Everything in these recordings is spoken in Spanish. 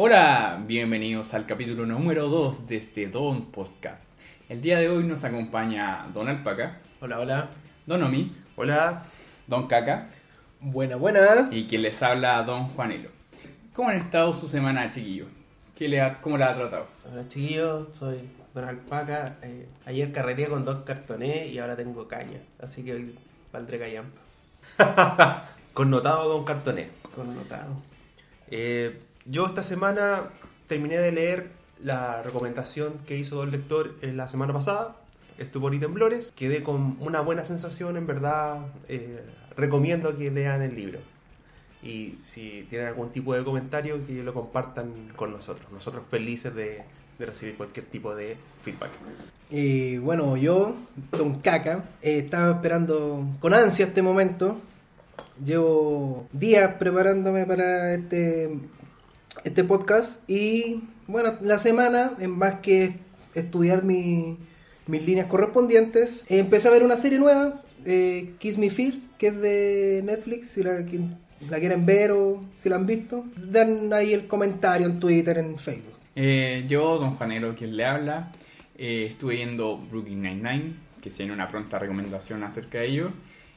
Hola, bienvenidos al capítulo número 2 de este Don Podcast. El día de hoy nos acompaña Don Alpaca, Hola, hola. Don Omi, Hola. Don Caca Buena, buena. y quien les habla Don Juanelo. ¿Cómo han estado su semana, chiquillos? ¿Qué le ha- ¿Cómo la ha tratado? Hola chiquillos, soy Don Alpaca. Eh, ayer carreteé con dos cartones y ahora tengo caña. Así que hoy valdré callampa. Connotado Don Cartoné. Connotado. Eh, yo esta semana terminé de leer la recomendación que hizo Don Lector en la semana pasada, Estupor y Temblores. Quedé con una buena sensación, en verdad. eh, recomiendo que lean el libro. Y si tienen algún tipo de comentario, que lo compartan con nosotros. Nosotros felices de, de recibir cualquier tipo de feedback. Y bueno, yo, Don Caca, eh, estaba esperando con ansia este momento. Llevo días preparándome para este, este podcast y bueno, la semana, en más que estudiar mi- mis líneas correspondientes, empecé a ver una serie nueva, eh, Kiss Me First, que es de Netflix, si la, la quieren ver o si la han visto, dan ahí el comentario en Twitter, en Facebook. Eh, yo, Don Juanelo, quien le habla, eh, estuve viendo Brooklyn Nine-Nine, que se viene una pronta recomendación acerca de ello.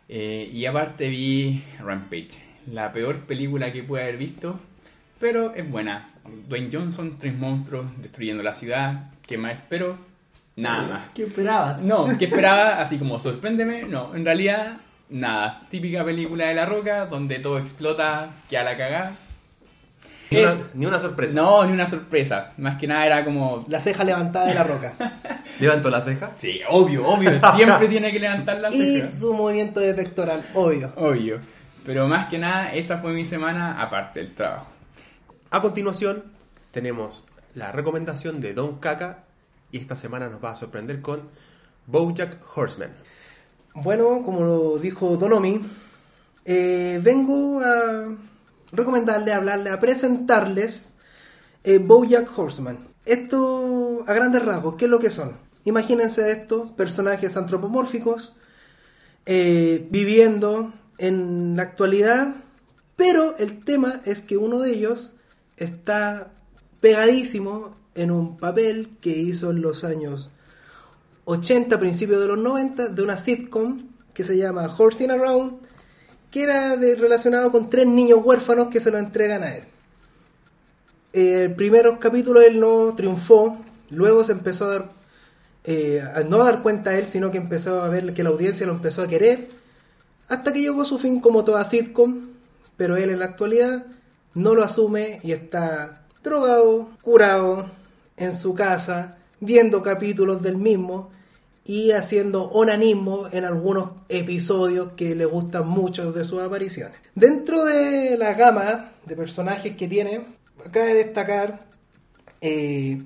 Eh, y aparte vi Rampage, la peor película que pude haber visto, pero es buena. Dwayne Johnson, tres monstruos destruyendo la ciudad. ¿Qué más espero? Nada más. ¿Qué esperabas? No, ¿qué esperaba? Así como sorpréndeme. No, en realidad, nada. Típica película de la roca donde todo explota, que a la cagada. Ni una, Es- ni una sorpresa. No, ni una sorpresa. Más que nada era como. La ceja levantada de la roca. Levanto la ceja. Sí, obvio, obvio. Siempre tiene que levantar la y ceja. su movimiento de pectoral, obvio. Obvio. Pero más que nada, esa fue mi semana aparte del trabajo. A continuación, tenemos la recomendación de Don Caca y esta semana nos va a sorprender con Bojack Horseman. Bueno, como lo dijo Donomi, eh, vengo a recomendarle, a hablarle, a presentarles eh, Bojack Horseman. Esto, a grandes rasgos, ¿qué es lo que son? Imagínense esto, personajes antropomórficos eh, viviendo en la actualidad, pero el tema es que uno de ellos está pegadísimo en un papel que hizo en los años 80, principios de los 90, de una sitcom que se llama Horsing Around, que era relacionado con tres niños huérfanos que se lo entregan a él. El primer capítulo él no triunfó, luego se empezó a dar, eh, a no dar cuenta a él, sino que empezó a ver que la audiencia lo empezó a querer, hasta que llegó a su fin como toda sitcom, pero él en la actualidad no lo asume y está drogado, curado, en su casa, viendo capítulos del mismo y haciendo onanismo en algunos episodios que le gustan mucho de sus apariciones. Dentro de la gama de personajes que tiene, cabe destacar eh,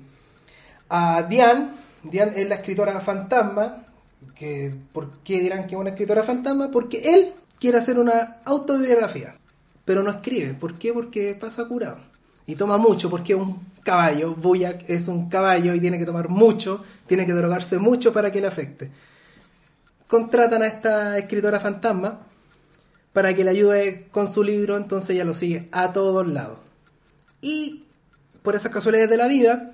a Diane. Diane es la escritora fantasma. Que, ¿Por qué dirán que es una escritora fantasma? Porque él quiere hacer una autobiografía, pero no escribe. ¿Por qué? Porque pasa curado. Y toma mucho, porque un caballo. Boyac es un caballo y tiene que tomar mucho, tiene que drogarse mucho para que le afecte. Contratan a esta escritora fantasma para que le ayude con su libro, entonces ella lo sigue a todos lados. Y por esas casualidades de la vida,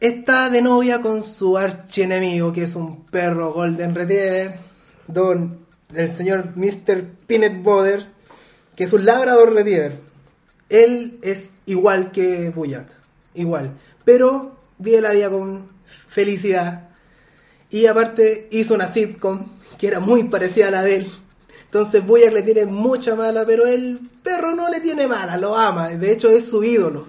está de novia con su archienemigo, que es un perro Golden Retriever, don el señor Mr. Peanut que es un Labrador Retriever. Él es igual que Buyak, igual, pero vive la vida con felicidad. Y aparte hizo una sitcom que era muy parecida a la de él. Entonces Buyak le tiene mucha mala, pero el perro no le tiene mala, lo ama, de hecho es su ídolo.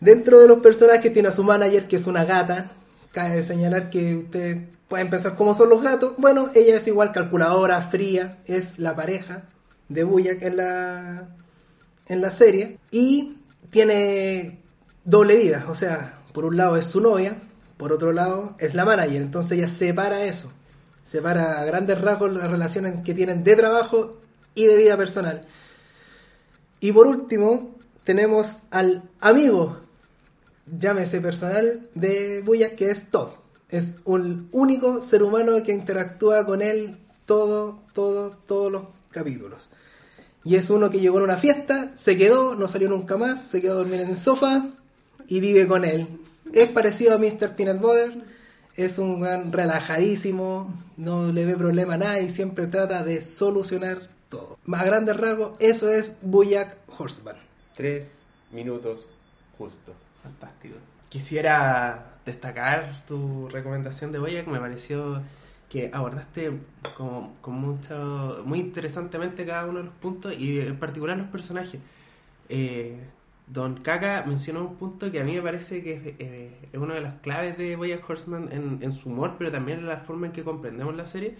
Dentro de los personajes tiene a su manager, que es una gata. Cabe señalar que ustedes pueden pensar cómo son los gatos. Bueno, ella es igual calculadora, fría, es la pareja de Buyak en la, en la serie. Y tiene doble vida, o sea, por un lado es su novia, por otro lado es la manager. Entonces ella separa eso, separa a grandes rasgos las relaciones que tienen de trabajo y de vida personal. Y por último, tenemos al amigo, llámese personal, de Buyak, que es Todd. Es un único ser humano que interactúa con él todo, todo, todos los capítulos. Y es uno que llegó en una fiesta, se quedó, no salió nunca más, se quedó a dormir en el sofá y vive con él. Es parecido a Mr. Peanut Butter, es un weón relajadísimo, no le ve problema a nadie, siempre trata de solucionar todo. Más grandes rasgos, eso es Buyak Horseman. Tres minutos justo. Fantástico. Quisiera destacar tu recomendación de Boyac, me pareció que abordaste como, con mucho, muy interesantemente cada uno de los puntos y en particular los personajes. Eh, Don Kaka mencionó un punto que a mí me parece que es, eh, una de las claves de Boyack Horseman en, en su humor, pero también en la forma en que comprendemos la serie,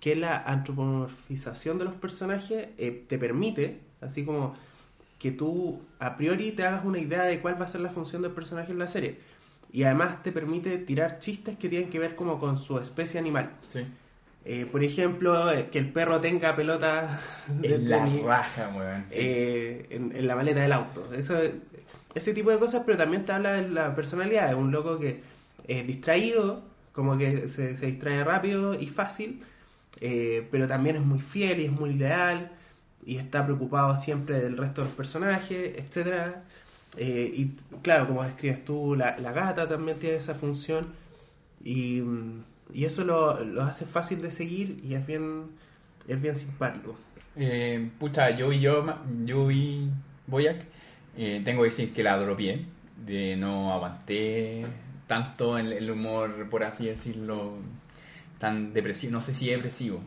que es la antropomorfización de los personajes, eh, te permite, así como que tú a priori te hagas una idea de cuál va a ser la función del personaje en la serie. Y además te permite tirar chistes que tienen que ver como con su especie animal. Sí. Eh, por ejemplo, eh, que el perro tenga pelota de Es la tenis, raja, weón. sí. eh, en, en la maleta del auto. Eso, ese tipo de cosas, pero también te habla de la personalidad. Es un loco que es distraído, como que se, se distrae rápido y fácil, eh, pero también es muy fiel y es muy leal y está preocupado siempre del resto de los personajes, etcétera. Eh, y claro, como describes tú, la, gata también tiene esa función y, mm, y eso lo, lo hace fácil de seguir y es bien, es bien simpático. Eh, pucha, yo y yo, yo y Boyac, eh, tengo que decir que la dropié, de no aguanté tanto el, humor, por así decirlo, tan depresivo, no sé si depresivo,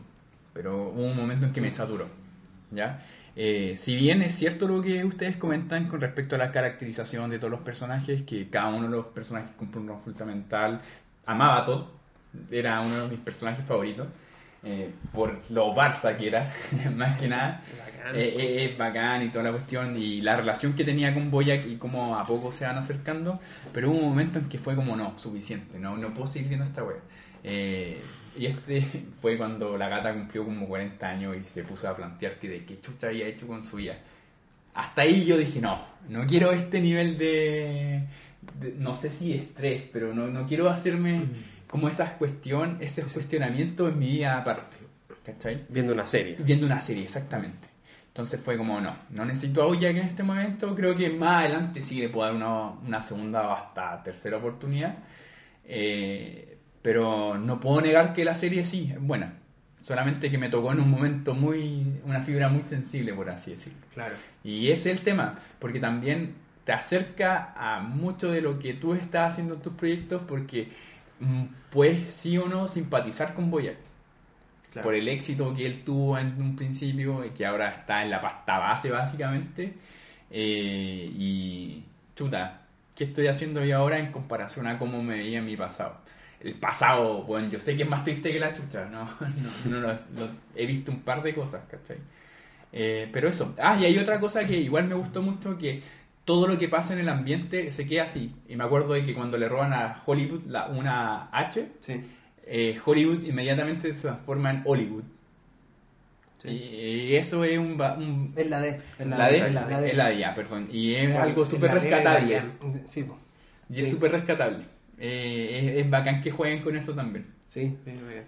pero hubo un momento en que me saturó. Eh, si bien es cierto lo que ustedes comentan con respecto a la caracterización de todos los personajes, que cada uno de los personajes cumple un rol fundamental, amaba a Todd, era uno de mis personajes favoritos, eh, por lo Barça que era, más que nada. Bacán. Eh, es bacán y toda la cuestión y la relación que tenía con Boyac y cómo a poco se van acercando, pero hubo un momento en que fue como no, suficiente, no, no puedo seguir viendo esta wea. Eh, y este fue cuando la gata cumplió como 40 años y se puso a plantear que de qué chucha había hecho con su vida. Hasta ahí yo dije, no, no quiero este nivel de, de- no sé si estrés, pero no, no quiero hacerme como esas cuestión, ese cuestionamiento en mi vida aparte. ¿Cachai? Viendo una serie. Viendo una serie, exactamente. Entonces fue como, no, no necesito a Bojack en este momento. Creo que más adelante sí le puedo dar una, una segunda o hasta tercera oportunidad. Eh, pero no puedo negar que la serie sí es buena. Solamente que me tocó en un momento muy, una fibra muy sensible, por así decirlo. Claro. Y ese es el tema, porque también te acerca a mucho de lo que tú estás haciendo en tus proyectos, porque mm, puedes sí o no simpatizar con Boyac Claro. por el éxito que él tuvo en un principio y que ahora está en la pasta base básicamente Eh, y chuta ¿qué estoy haciendo yo ahora en comparación a cómo me veía en mi pasado? El pasado, bueno, yo sé que es más triste que la chucha no, no, no, lo- lo- he visto un par de cosas ¿cachai? Eh, pero eso, ah y hay otra cosa que igual me gustó mucho que todo lo que pasa en el ambiente se queda así y me acuerdo de que cuando le roban a Hollywood la, una H Sí. eh, Hollywood inmediatamente se transforma en Hollywood. Sí. Y eso es un... Es la D. Es la, de, es la D. es la de ya, perdón. Y es algo súper D rescatable. Sí. Y es súper rescatable. Eh, es, es bacán que jueguen con eso también. Sí, muy bien.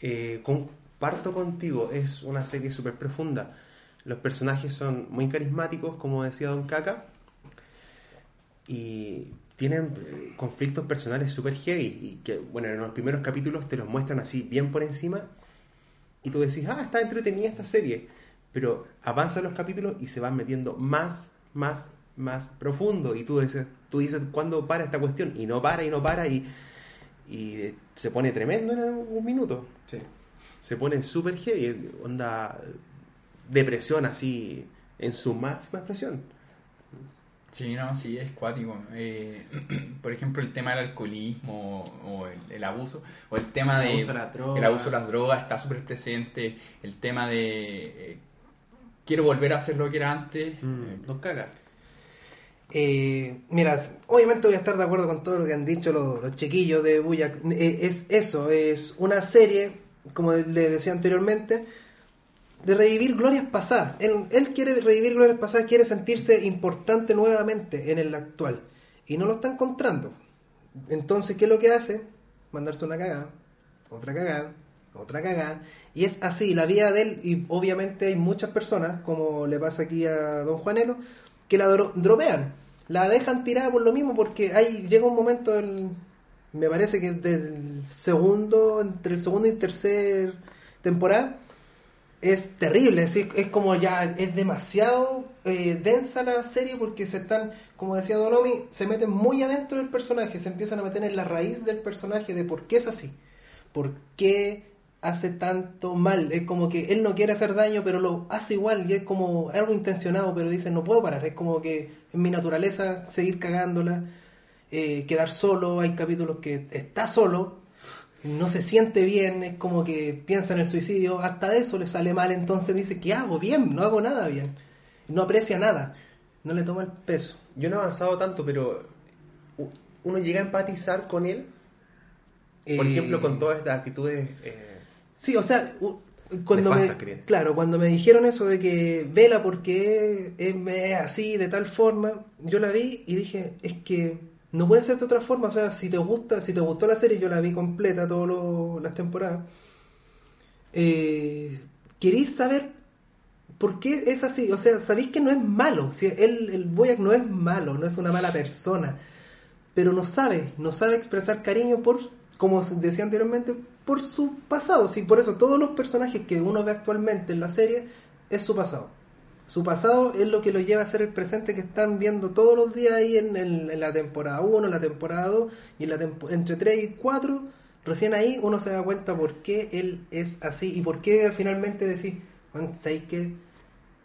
Eh, comparto contigo, es una serie súper profunda. Los personajes son muy carismáticos, como decía Don Caca, y tienen eh, conflictos personales súper heavy. Y que, bueno, en los primeros capítulos te los muestran así, bien por encima, y tú decís, ah, está entretenida esta serie. Pero avanzan los capítulos y se van metiendo más, más, más profundo. Y tú dices, tú dices ¿cuándo para esta cuestión? Y no para, y no para, y, y se pone tremendo en un minuto Sí. se pone súper heavy, onda depresión así en su máxima expresión. Sí, no, sí, es cuático. Eh, por ejemplo, el tema del alcoholismo o el, el abuso, o el tema El de... abuso el abuso de las drogas está súper presente. El tema de... eh, quiero volver a hacer lo que era antes. Mm. Eh, Dos cagas. Eh, mira, obviamente voy a estar de acuerdo con todo lo que han dicho los, los chiquillos de Buyak. Eh, es eso, es una serie, como le decía anteriormente, de revivir glorias pasadas. Él, él quiere revivir glorias pasadas, quiere sentirse importante nuevamente en el actual. Y no lo está encontrando. Entonces, ¿qué es lo que hace? Mandarse una cagada, otra cagada, otra cagada. Y es así, la vida de él, y obviamente hay muchas personas, como le pasa aquí a don Juanelo, que la dro- dropean, la dejan tirada por lo mismo, porque hay, llega un momento, el- me parece que del segundo, entre el segundo y tercer temporada, es terrible, es como ya, es demasiado eh, densa la serie porque se están, como decía Donomi, se meten muy adentro del personaje, se empiezan a meter en la raíz del personaje de por qué es así, por qué hace tanto mal, es como que él no quiere hacer daño pero lo hace igual y es como algo intencionado pero dice no puedo parar, es como que en mi naturaleza seguir cagándola, eh, quedar solo, hay capítulos que está solo, no se siente bien, es como que piensa en el suicidio, hasta eso le sale mal, entonces dice, ¿qué hago? Bien, no hago nada bien. No aprecia nada, no le toma el peso. Yo no he avanzado tanto, pero uno llega a empatizar con él, por Eh, ejemplo, con todas estas actitudes. eh, Sí, o sea, cuando me, que claro, cuando me dijeron eso de que vela porque es, así, de tal forma, yo la vi y dije, es que no puede ser de otra forma, o sea, si te gusta, si te gustó la serie, yo la vi completa todas las temporadas, eh, queréis saber por qué es así, o sea, sabéis que no es malo, si él, el Boyac no es malo, no es una mala persona, pero no sabe, no sabe expresar cariño por, como decía anteriormente, por su pasado. Sí, por eso todos los personajes que uno ve actualmente en la serie es su pasado. Su pasado es lo que lo lleva a ser el presente que están viendo todos los días ahí en, en- la temporada 1, en la temporada 2 y en la entre 3 y 4. Recién ahí uno se da cuenta por qué él es así y por qué finalmente decís, "Juan, ¿sabéis qué?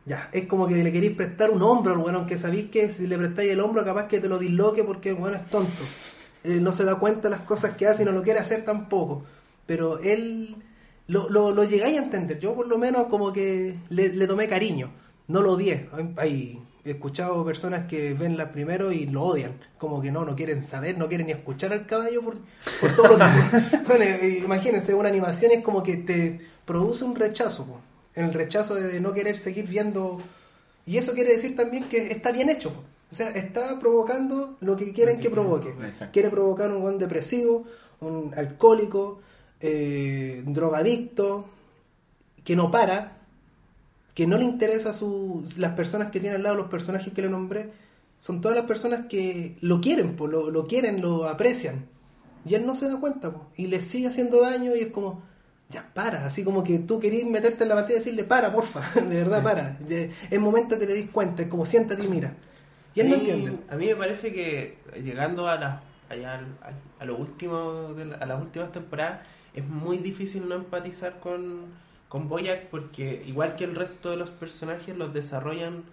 Ya, es como que le queréis prestar un hombro al weón, aunque sabéis que si le prestáis el hombro capaz que te lo disloque porque el weón es tonto. Eh, no se da cuenta de las cosas que hace y no lo quiere hacer tampoco. Pero él lo, lo, lo llegáis a entender. Yo por lo menos como que le, le tomé cariño. No lo odié. Hay, he escuchado personas que ven la primero y lo odian. Como que no, no quieren saber, no quieren ni escuchar al caballo por, por todo lo que... bueno, eh, imagínense, una animación es como que te produce un rechazo. po. El rechazo de no querer seguir viendo... Y eso quiere decir también que está bien hecho. po. O sea, está provocando lo que quieren que provoque. Exacto. Quiere provocar un buen depresivo, un alcohólico, eh, drogadicto, que no para, que no le interesa su, las personas que tiene al lado, los personajes que le nombré, son todas las personas que lo quieren, po, lo, lo quieren, lo aprecian. Y él no se da cuenta, po, y le sigue haciendo daño y es como, ya para, así como que tú querías meterte en la pantalla y decirle, para, porfa, de verdad, para. Es momento que te des cuenta, es como siéntate y mira. Y él no entiende. a mí me parece que llegando a la, allá al- a lo último de la- a las últimas temporadas es muy difícil no empatizar con, con Boyac porque igual que el resto de los personajes los desarrollan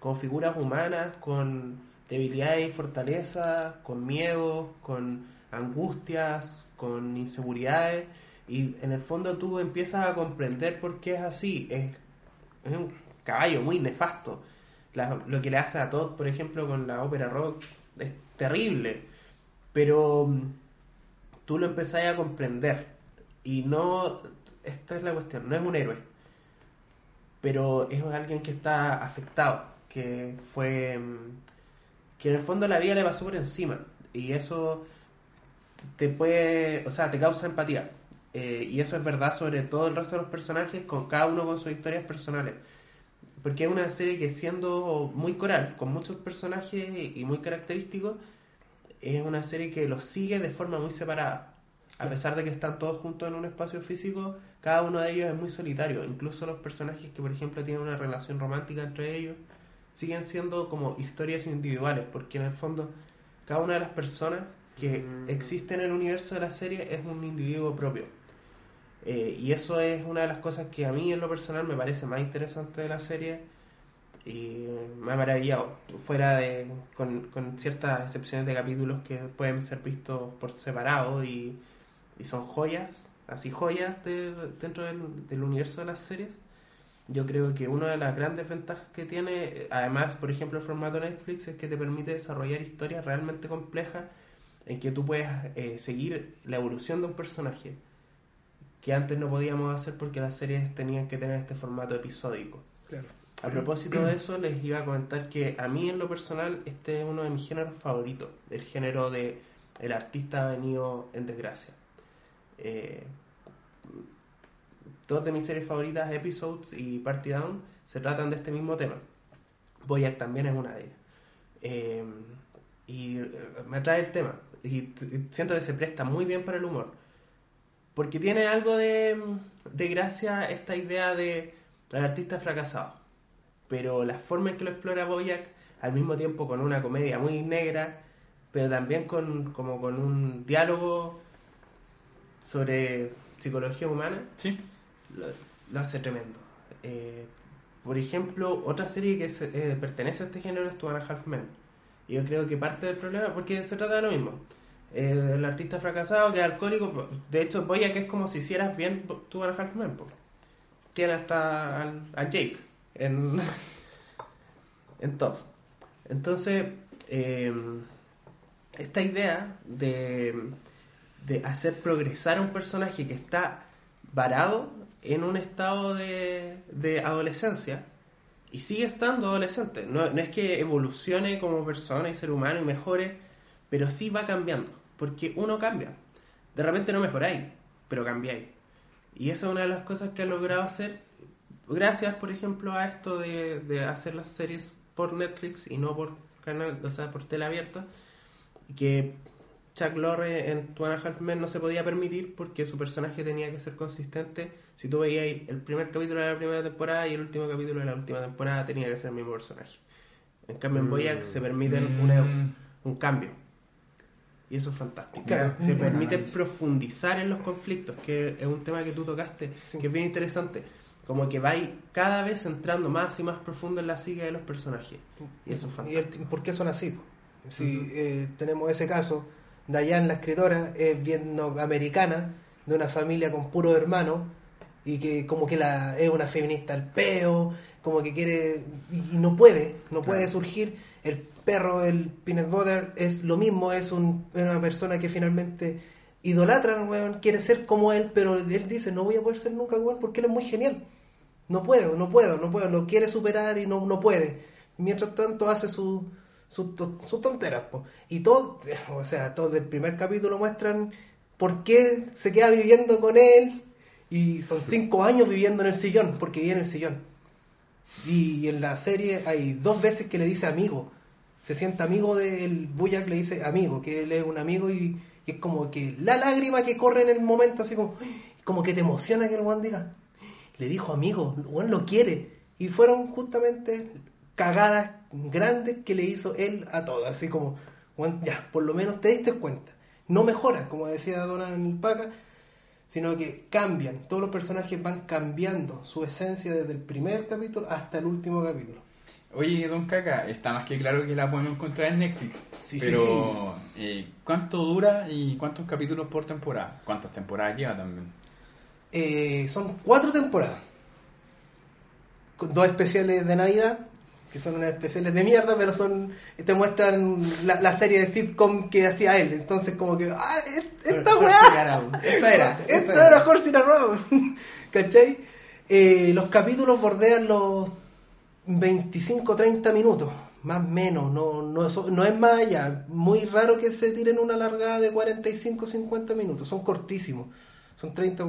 como figuras humanas, con debilidades y fortalezas, con miedos, con angustias, con inseguridades y en el fondo tú empiezas a comprender por qué es así. Es, un caballo muy nefasto. Lo que le hace a Todd, por ejemplo, con la ópera rock es terrible. Pero mm, tú lo empezás a comprender. Y no. Esta es la cuestión, no es un héroe. Pero es alguien que está afectado. Que fue. mm, Que en el fondo la vida le pasó por encima. Y eso te puede. O sea, te causa empatía. Eh, y eso es verdad sobre todo el resto de los personajes, con cada uno con sus historias personales. Porque es una serie que siendo muy coral, con muchos personajes y muy característicos, es una serie que los sigue de forma muy separada. A pesar de que están todos juntos en un espacio físico, cada uno de ellos es muy solitario. Incluso los personajes que, por ejemplo, tienen una relación romántica entre ellos, siguen siendo como historias individuales, porque en el fondo cada una de las personas que Mm. existen en el universo de la serie es un individuo propio. Eh, y eso es una de las cosas que a mí en lo personal me parece más interesante de la serie y me ha maravillado, fuera de con, ciertas excepciones de capítulos que pueden ser vistos por separado y, son joyas, así joyas de- dentro del, universo de las series. Yo creo que una de las grandes ventajas que tiene, además, por ejemplo, el formato Netflix, es que te permite desarrollar historias realmente complejas en que tú puedes eh, seguir la evolución de un personaje que antes no podíamos hacer porque las series tenían que tener este formato episódico. Claro. A propósito de eso, les iba a comentar que a mí en lo personal este es uno de mis géneros favoritos, el género de el artista venido en desgracia. Eh, dos de mis series favoritas, Episodes y Party Down, se tratan de este mismo tema. Boyack también es una de ellas. Eh, y eh, me atrae el tema. Y siento que se presta muy bien para el humor. Porque tiene algo de, de gracia esta idea de el artista fracasado. Pero la forma en que lo explora Boyack, al mismo tiempo con una comedia muy negra, pero también con, como con un diálogo sobre psicología humana, Sí. lo, lo hace tremendo. Eh, por ejemplo, otra serie que se- eh, pertenece a este género es Two and a Half Men. Y yo creo que parte del problema, porque se trata de lo mismo. Eh, el artista fracasado que es alcohólico, de hecho, Boya que es como si hicieras bien Two and a Half Men. po. Tiene hasta al, al Jake en, todo. Entonces, eh, esta idea de, de hacer progresar a un personaje que está varado en un estado de, de adolescencia y sigue estando adolescente. No, no es que evolucione como persona y ser humano y mejore, pero sí va cambiando, porque uno cambia. De repente no mejoráis, pero cambiáis. Y esa es una de las cosas que ha logrado hacer, gracias, por ejemplo, a esto de, de hacer las series por Netflix y no por canal, o sea, por tele abierta, que Chuck Lorre en Two and a Half Men no se podía permitir porque su personaje tenía que ser consistente. Si tú veías el primer capítulo de la primera temporada y el último capítulo de la última temporada tenía que ser el mismo personaje. En cambio en Boyack se permiten una- Mm. un cambio. Y eso es fantástico. Claro, se permite profundizar en los conflictos, que es un tema que tú tocaste, Sí. que es bien interesante. Como que vais cada vez entrando más y más profundo en la psique de los personajes. Y eso es ¿Y fantástico. por qué son así? Si eh, tenemos ese caso, Dayan, la escritora, es bien americana, de una familia con puros hermanos, y que como que la, es una feminista al peo, como que quiere, y, y no puede, no puede surgir. El perro, el peanut butter, es lo mismo, es un- una persona que finalmente idolatra al weón, quiere ser como él, pero él dice, no voy a poder ser nunca igual porque él es muy genial. No puedo, no puedo, no puedo, lo quiere superar y no, no puede. Mientras tanto hace su, su, sus tonteras. po. Y todo, o sea, todo del primer capítulo muestran por qué se queda viviendo con él. Y son cinco años viviendo en el sillón, porque vive en el sillón. Y en la serie hay dos veces que le dice amigo. Se siente amigo del Buyak, le dice amigo, que él es un amigo y, y es como que la lágrima que corre en el momento, así como, como que te emociona que el Juan diga, le dijo amigo, Juan lo quiere. Y fueron justamente cagadas grandes que le hizo él a todos, así como, Juan, ya, por lo menos te diste cuenta. No mejora, como decía Donald Paca, sino que cambian. Todos los personajes van cambiando su esencia desde el primer capítulo hasta el último capítulo. Oye, Don Caca, está más que claro que la podemos encontrar en Netflix. Sí, sí, pero, eh, ¿cuánto dura y cuántos capítulos por temporada? ¿Cuántas temporadas lleva también? Eh, son cuatro temporadas. Con dos especiales de Navidad, que son unas especiales de mierda, pero son te muestran la, la serie de sitcom que hacía él. Entonces, como que, ¡ah, es- esta weá! Esta era. Esto esta era Horse in a Row. ¿Cachai? Eh, los capítulos bordean los 25-30 minutos, más o menos, no, no, no es más allá. Muy raro que se tiren una largada de 45-50 minutos, son cortísimos, son 30.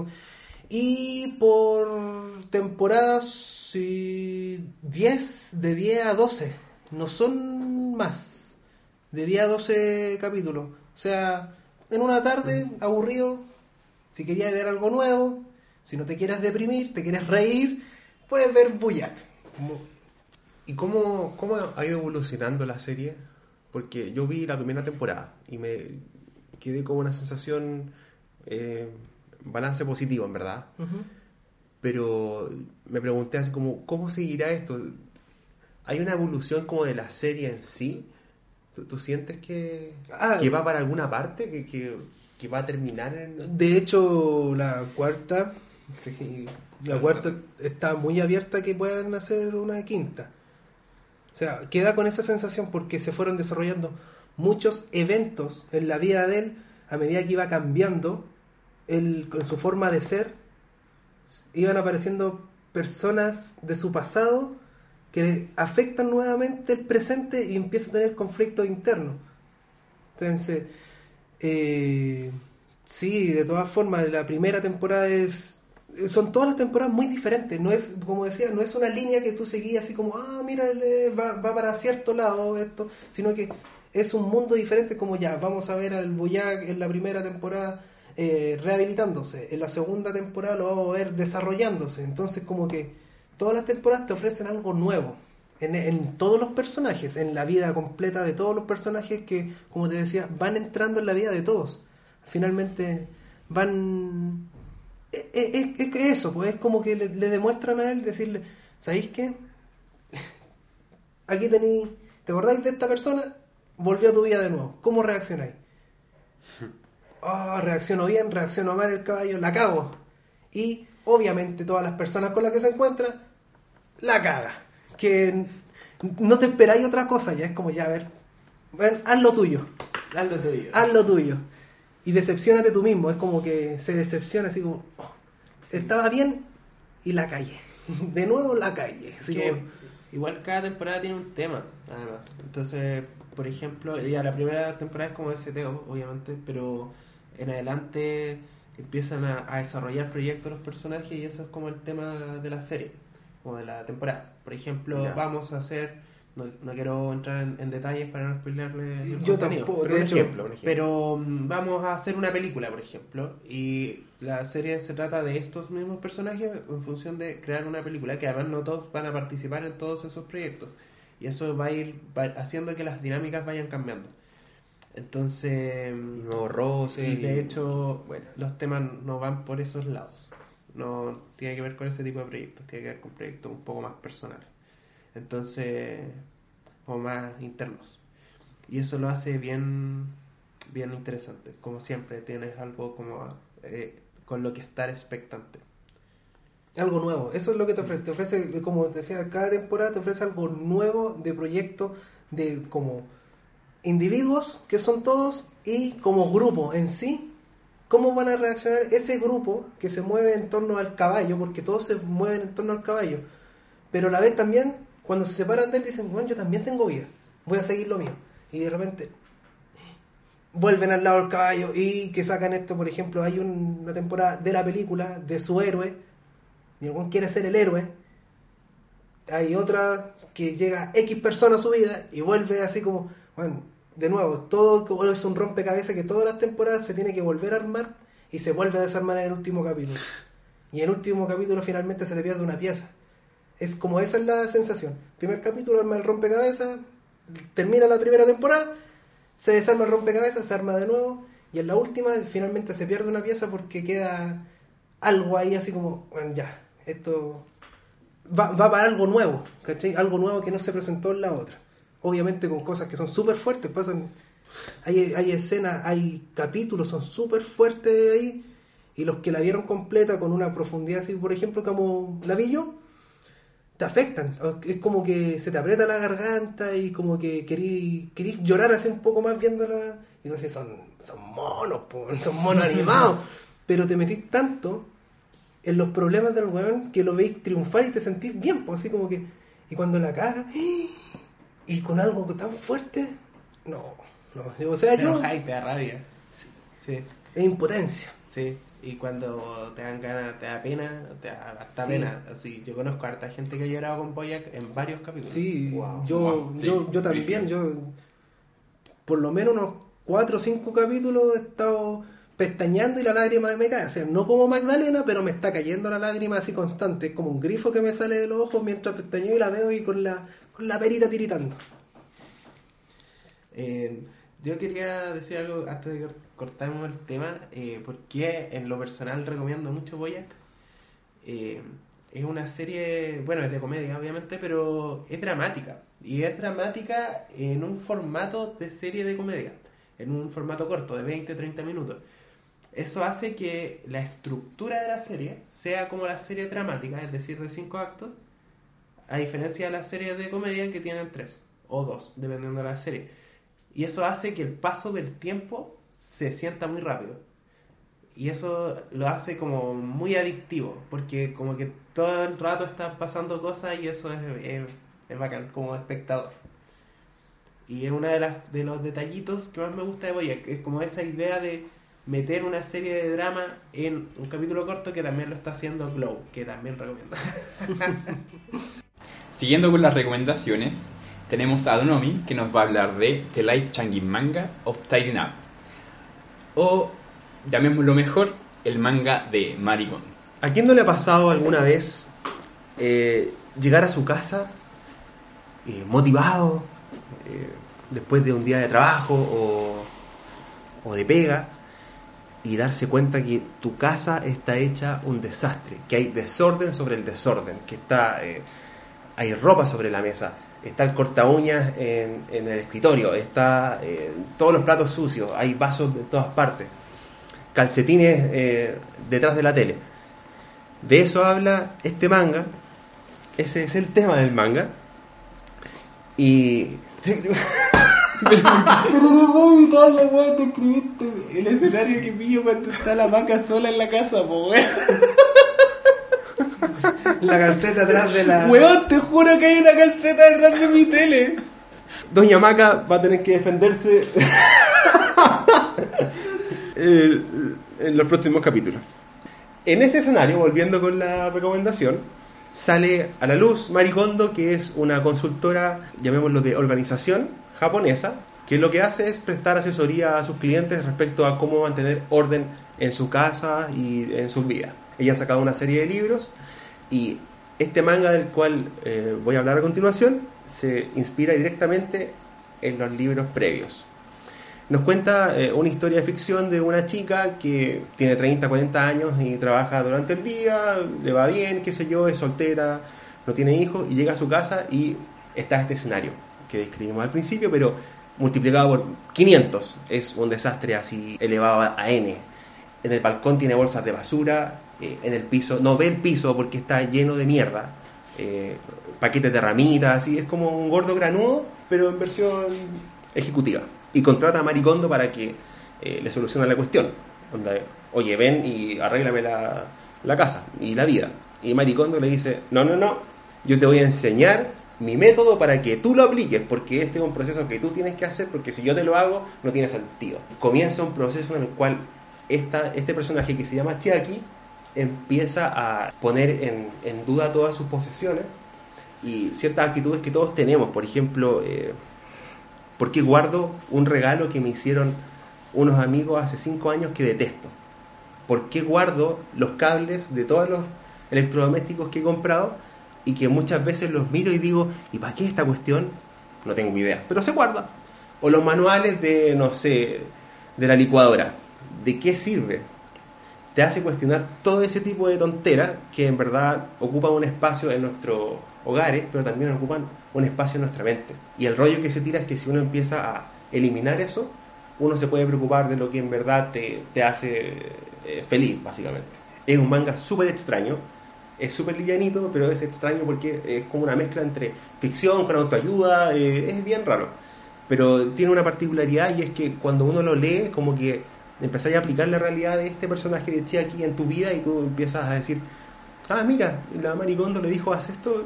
Y por temporadas, sí, 10, de 10 a 12, no son más, de 10 a 12 capítulos. O sea, en una tarde, aburrido, si querías ver algo nuevo, si no te quieres deprimir, te quieres reír, puedes ver Buyak. ¿Cómo- ¿Y cómo, cómo ha ido evolucionando la serie? Porque yo vi la primera temporada y me quedé con una sensación, eh, balance positivo en verdad. Pero me pregunté así como, ¿cómo seguirá esto? ¿Hay una evolución como de la serie en sí? ¿Tú, tú sientes que, Ah, que va para alguna parte? ¿Que, que, que va a terminar en...? De hecho, la cuarta, sí, la cuarta está muy abierta que puedan hacer una quinta. O sea, queda con esa sensación porque se fueron desarrollando muchos eventos en la vida de él a medida que iba cambiando él, con su forma de ser. Iban apareciendo personas de su pasado que afectan nuevamente el presente y empieza a tener conflictos internos. Entonces, eh, sí, de todas formas, la primera temporada es, son todas las temporadas muy diferentes. No es, como decía, no es una línea que tú seguías así como, ah, mira, va, va para cierto lado esto, sino que es un mundo diferente como ya, vamos a ver al Boyac en la primera temporada eh, rehabilitándose, en la segunda temporada lo vamos a ver desarrollándose. Entonces como que todas las temporadas te ofrecen algo nuevo. En, todos los personajes, en la vida completa de todos los personajes que, como te decía, van entrando en la vida de todos. Finalmente van es, es- es que eso, pues es como que le, le demuestran a él decirle, ¿sabéis qué? Aquí tenéis, ¿te acordáis de esta persona? Volvió a tu vida de nuevo. ¿Cómo reaccionáis? Oh, reacciono bien, reacciono mal el caballo, la cago. Y obviamente todas las personas con las que se encuentra, la caga. Que no te esperáis otra cosa, ya es como ya, a ver, ven, haz lo tuyo Haz lo tuyo. haz lo tuyo. Y decepcionate tú mismo. Es como que se decepciona así como, oh, estaba bien y la calle. De nuevo la calle. Así Que como, igual cada temporada tiene un tema, además. Entonces, por ejemplo, ya la primera temporada es como STO, obviamente, pero en adelante empiezan a, a desarrollar proyectos los personajes y eso es como el tema de la serie, o de la temporada. Por ejemplo, Ya. vamos a hacer, no, no quiero entrar en, en detalles para no spoilearle el yo tampoco. Pero De hecho, ejemplo, un ejemplo. pero mm, vamos a hacer una película, por ejemplo, y la serie se trata de estos mismos personajes en función de crear una película, que además no todos van a participar en todos esos proyectos. Y eso va a ir va haciendo que las dinámicas vayan cambiando. Entonces, Y nuevos roces. y de y- hecho, Bueno. los temas no van por esos lados. No tiene que ver con ese tipo de proyectos, tiene que ver con proyectos un poco más personales. Entonces, como más internos. Y eso lo hace bien, bien interesante. Como siempre, tienes algo como eh, con lo que estar expectante. algo nuevo. Eso es lo que te ofrece. Te ofrece, como te decía, cada temporada te ofrece algo nuevo de proyecto, de como individuos, que son todos, y como grupo en sí. ¿Cómo van a reaccionar ese grupo que se mueve en torno al caballo? Porque todos se mueven en torno al caballo. Pero a la vez también, cuando se separan de él, dicen, bueno, yo también tengo vida. Voy a seguir lo mío. Y de repente vuelven al lado del caballo y que sacan esto, por ejemplo, hay un- una temporada de la película de su héroe, y weón quiere ser el héroe. Hay otra que llega X persona a su vida y vuelve así como, bueno, de nuevo, todo es un rompecabezas que todas las temporadas se tiene que volver a armar y se vuelve a desarmar en el último capítulo. Y en el último capítulo finalmente se te pierde una pieza. Es como esa es la sensación. Primer capítulo arma el rompecabezas, termina la primera temporada, se desarma el rompecabezas, se arma de nuevo, y en la última finalmente se pierde una pieza porque queda algo ahí así como, bueno, ya, esto va, va para algo nuevo, ¿cachai? Algo nuevo que no se presentó en la otra. Obviamente con cosas que son súper fuertes, pasan, hay, hay escenas, hay capítulos, son súper fuertes ahí, y los que la vieron completa con una profundidad así, por ejemplo, como la vi yo, te afectan. Es como que se te aprieta la garganta y como que querís, querís llorar así un poco más viéndola. Y entonces son, son monos, son monos animados. Pero te metís tanto en los problemas del weón que lo veis triunfar y te sentís bien, pues así como que. Y cuando la caga, y con algo tan fuerte, no. no. O sea, Te yo. y te da rabia. Sí, Sí, es impotencia. sí. Y cuando te dan ganas, te da pena, te da harta Sí. pena. Así, yo conozco a harta gente que ha llorado con Boyac en varios capítulos. Sí, Wow. yo, Wow, sí, yo, yo también, yo por lo menos unos cuatro o cinco capítulos he estado pestañeando y la lágrima me cae. O sea, no como Magdalena, pero me está cayendo la lágrima así constante. Es como un grifo que me sale de los ojos mientras pestañeo y la veo y con la, la perita tiritando. Eh, yo quería decir algo antes de que cortemos el tema. Eh, porque en lo personal recomiendo mucho Boyac. Eh, es una serie, bueno, es de comedia obviamente, pero es dramática. Y es dramática en un formato de serie de comedia. En un formato corto, de 20-30 minutos. Eso hace que la estructura de la serie sea como la serie dramática, es decir, de 5 actos, a diferencia de las series de comedia que tienen 3 o 2, dependiendo de la serie. Y eso hace que el paso del tiempo se sienta muy rápido. Y eso lo hace como muy adictivo, porque como que todo el rato están pasando cosas y eso es, es, es bacán como espectador. Y es uno de, las, de los detallitos que más me gusta de Boyac, es como esa idea de meter una serie de drama en un capítulo corto que también lo está haciendo Glow, que también recomiendo. Siguiendo con las recomendaciones, tenemos a Donomi que nos va a hablar de The Light Changing Manga of Tidying Up. O, llamémoslo mejor, el manga de Maricon. ¿A quién no le ha pasado alguna vez eh, llegar a su casa eh, motivado eh, después de un día de trabajo o, o de pega y darse cuenta que tu casa está hecha un desastre, que hay desorden sobre el desorden, que está hay ropa sobre la mesa, está el corta uñas en, en el escritorio, está eh, todos los platos sucios, hay vasos de todas partes, calcetines eh, detrás de la tele. De eso habla este manga, ese es el tema del manga. Y Pero no puedo evitar la weá te escribiste el escenario que pillo cuando está la vaca sola en la casa, po. La calceta atrás de la. Weón, te juro que hay una calceta detrás de mi tele. Doña Maca va a tener que defenderse en los próximos capítulos. En ese escenario, volviendo con la recomendación, sale a la luz Maricondo, que es una consultora, llamémoslo de organización japonesa, que lo que hace es prestar asesoría a sus clientes respecto a cómo mantener orden en su casa y en sus vidas. Ella ha sacado una serie de libros y este manga del cual eh, voy a hablar a continuación se inspira directamente en los libros previos. Nos cuenta eh, una historia de ficción de una chica que tiene 30, 40 años y trabaja durante el día, le va bien, qué sé yo, es soltera, no tiene hijos y llega a su casa y está este escenario que describimos al principio, pero multiplicado por 500. Es un desastre así elevado a N. En el balcón tiene bolsas de basura, eh, en el piso, no ve el piso porque está lleno de mierda, eh, paquetes de ramitas, así es como un gordo granudo, pero en versión ejecutiva. Y contrata a Maricondo para que eh, le solucione la cuestión. Oye, ven y arréglame la, la casa y la vida. Y Maricondo le dice, no, no, no, yo te voy a enseñar mi método para que tú lo apliques, porque este es un proceso que tú tienes que hacer, porque si yo te lo hago, no tiene sentido. Comienza un proceso en el cual este personaje que se llama Chiaki empieza a poner en, en duda todas sus posesiones y ciertas actitudes que todos tenemos. Por ejemplo, eh, ¿por qué guardo un regalo que me hicieron unos amigos hace cinco años que detesto? ¿Por qué guardo los cables de todos los electrodomésticos que he comprado y que muchas veces los miro y digo, ¿y para qué esta cuestión? No tengo idea, pero se guarda. O los manuales de, no sé, de la licuadora. ¿De qué sirve? Te hace cuestionar todo ese tipo de tonteras que en verdad ocupan un espacio en nuestros hogares, pero también ocupan un espacio en nuestra mente. Y el rollo que se tira es que si uno empieza a eliminar eso, uno se puede preocupar de lo que en verdad te, te hace eh, feliz, básicamente. Es un manga súper extraño, es súper livianito, pero es extraño porque es como una mezcla entre ficción con autoayuda, eh, es bien raro. Pero tiene una particularidad y es que cuando uno lo lee, como que empezáis a aplicar la realidad de este personaje de Chiaki en tu vida y tú empiezas a decir, ah, mira, la Maricondo le dijo, haz esto,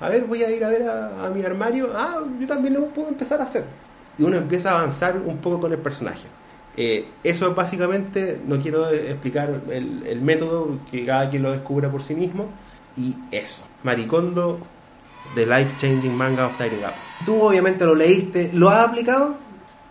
a ver, voy a ir a ver a, mi armario, ah, yo también lo puedo empezar a hacer. Y uno empieza a avanzar un poco con el personaje. Eh, eso es básicamente, no quiero explicar el, método, que cada quien lo descubra por sí mismo, y eso. Maricondo, The Life Changing Manga of Tidying Up. Tú obviamente lo leíste, ¿lo has aplicado?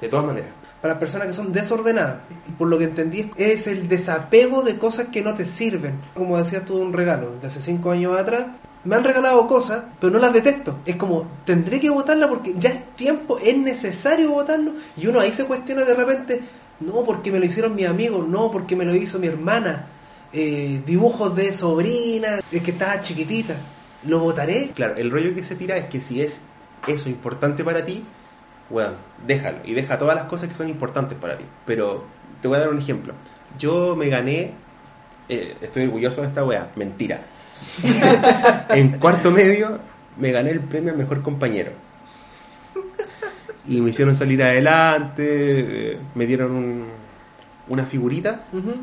De todas maneras. Para personas que son desordenadas. Por lo que entendí, es el desapego de cosas que no te sirven. Como decías tú, un regalo de hace cinco años atrás. Me han regalado cosas, pero no las detesto. Es como, tendré que votarla porque ya es tiempo, es necesario votarlo. Y uno ahí se cuestiona de repente, no porque me lo hicieron mis amigos, no porque me lo hizo mi hermana. Eh, dibujos de sobrina, es que estaba chiquitita. ¿Lo votaré? Claro, el rollo que se tira es que si es eso importante para ti, bueno, déjalo y deja todas las cosas que son importantes para ti. Pero te voy a dar un ejemplo. Yo me gané, eh, estoy orgulloso de esta weá, mentira. en cuarto medio me gané el premio al mejor compañero. Y me hicieron salir adelante, eh, me dieron un, una figurita, Uh -huh.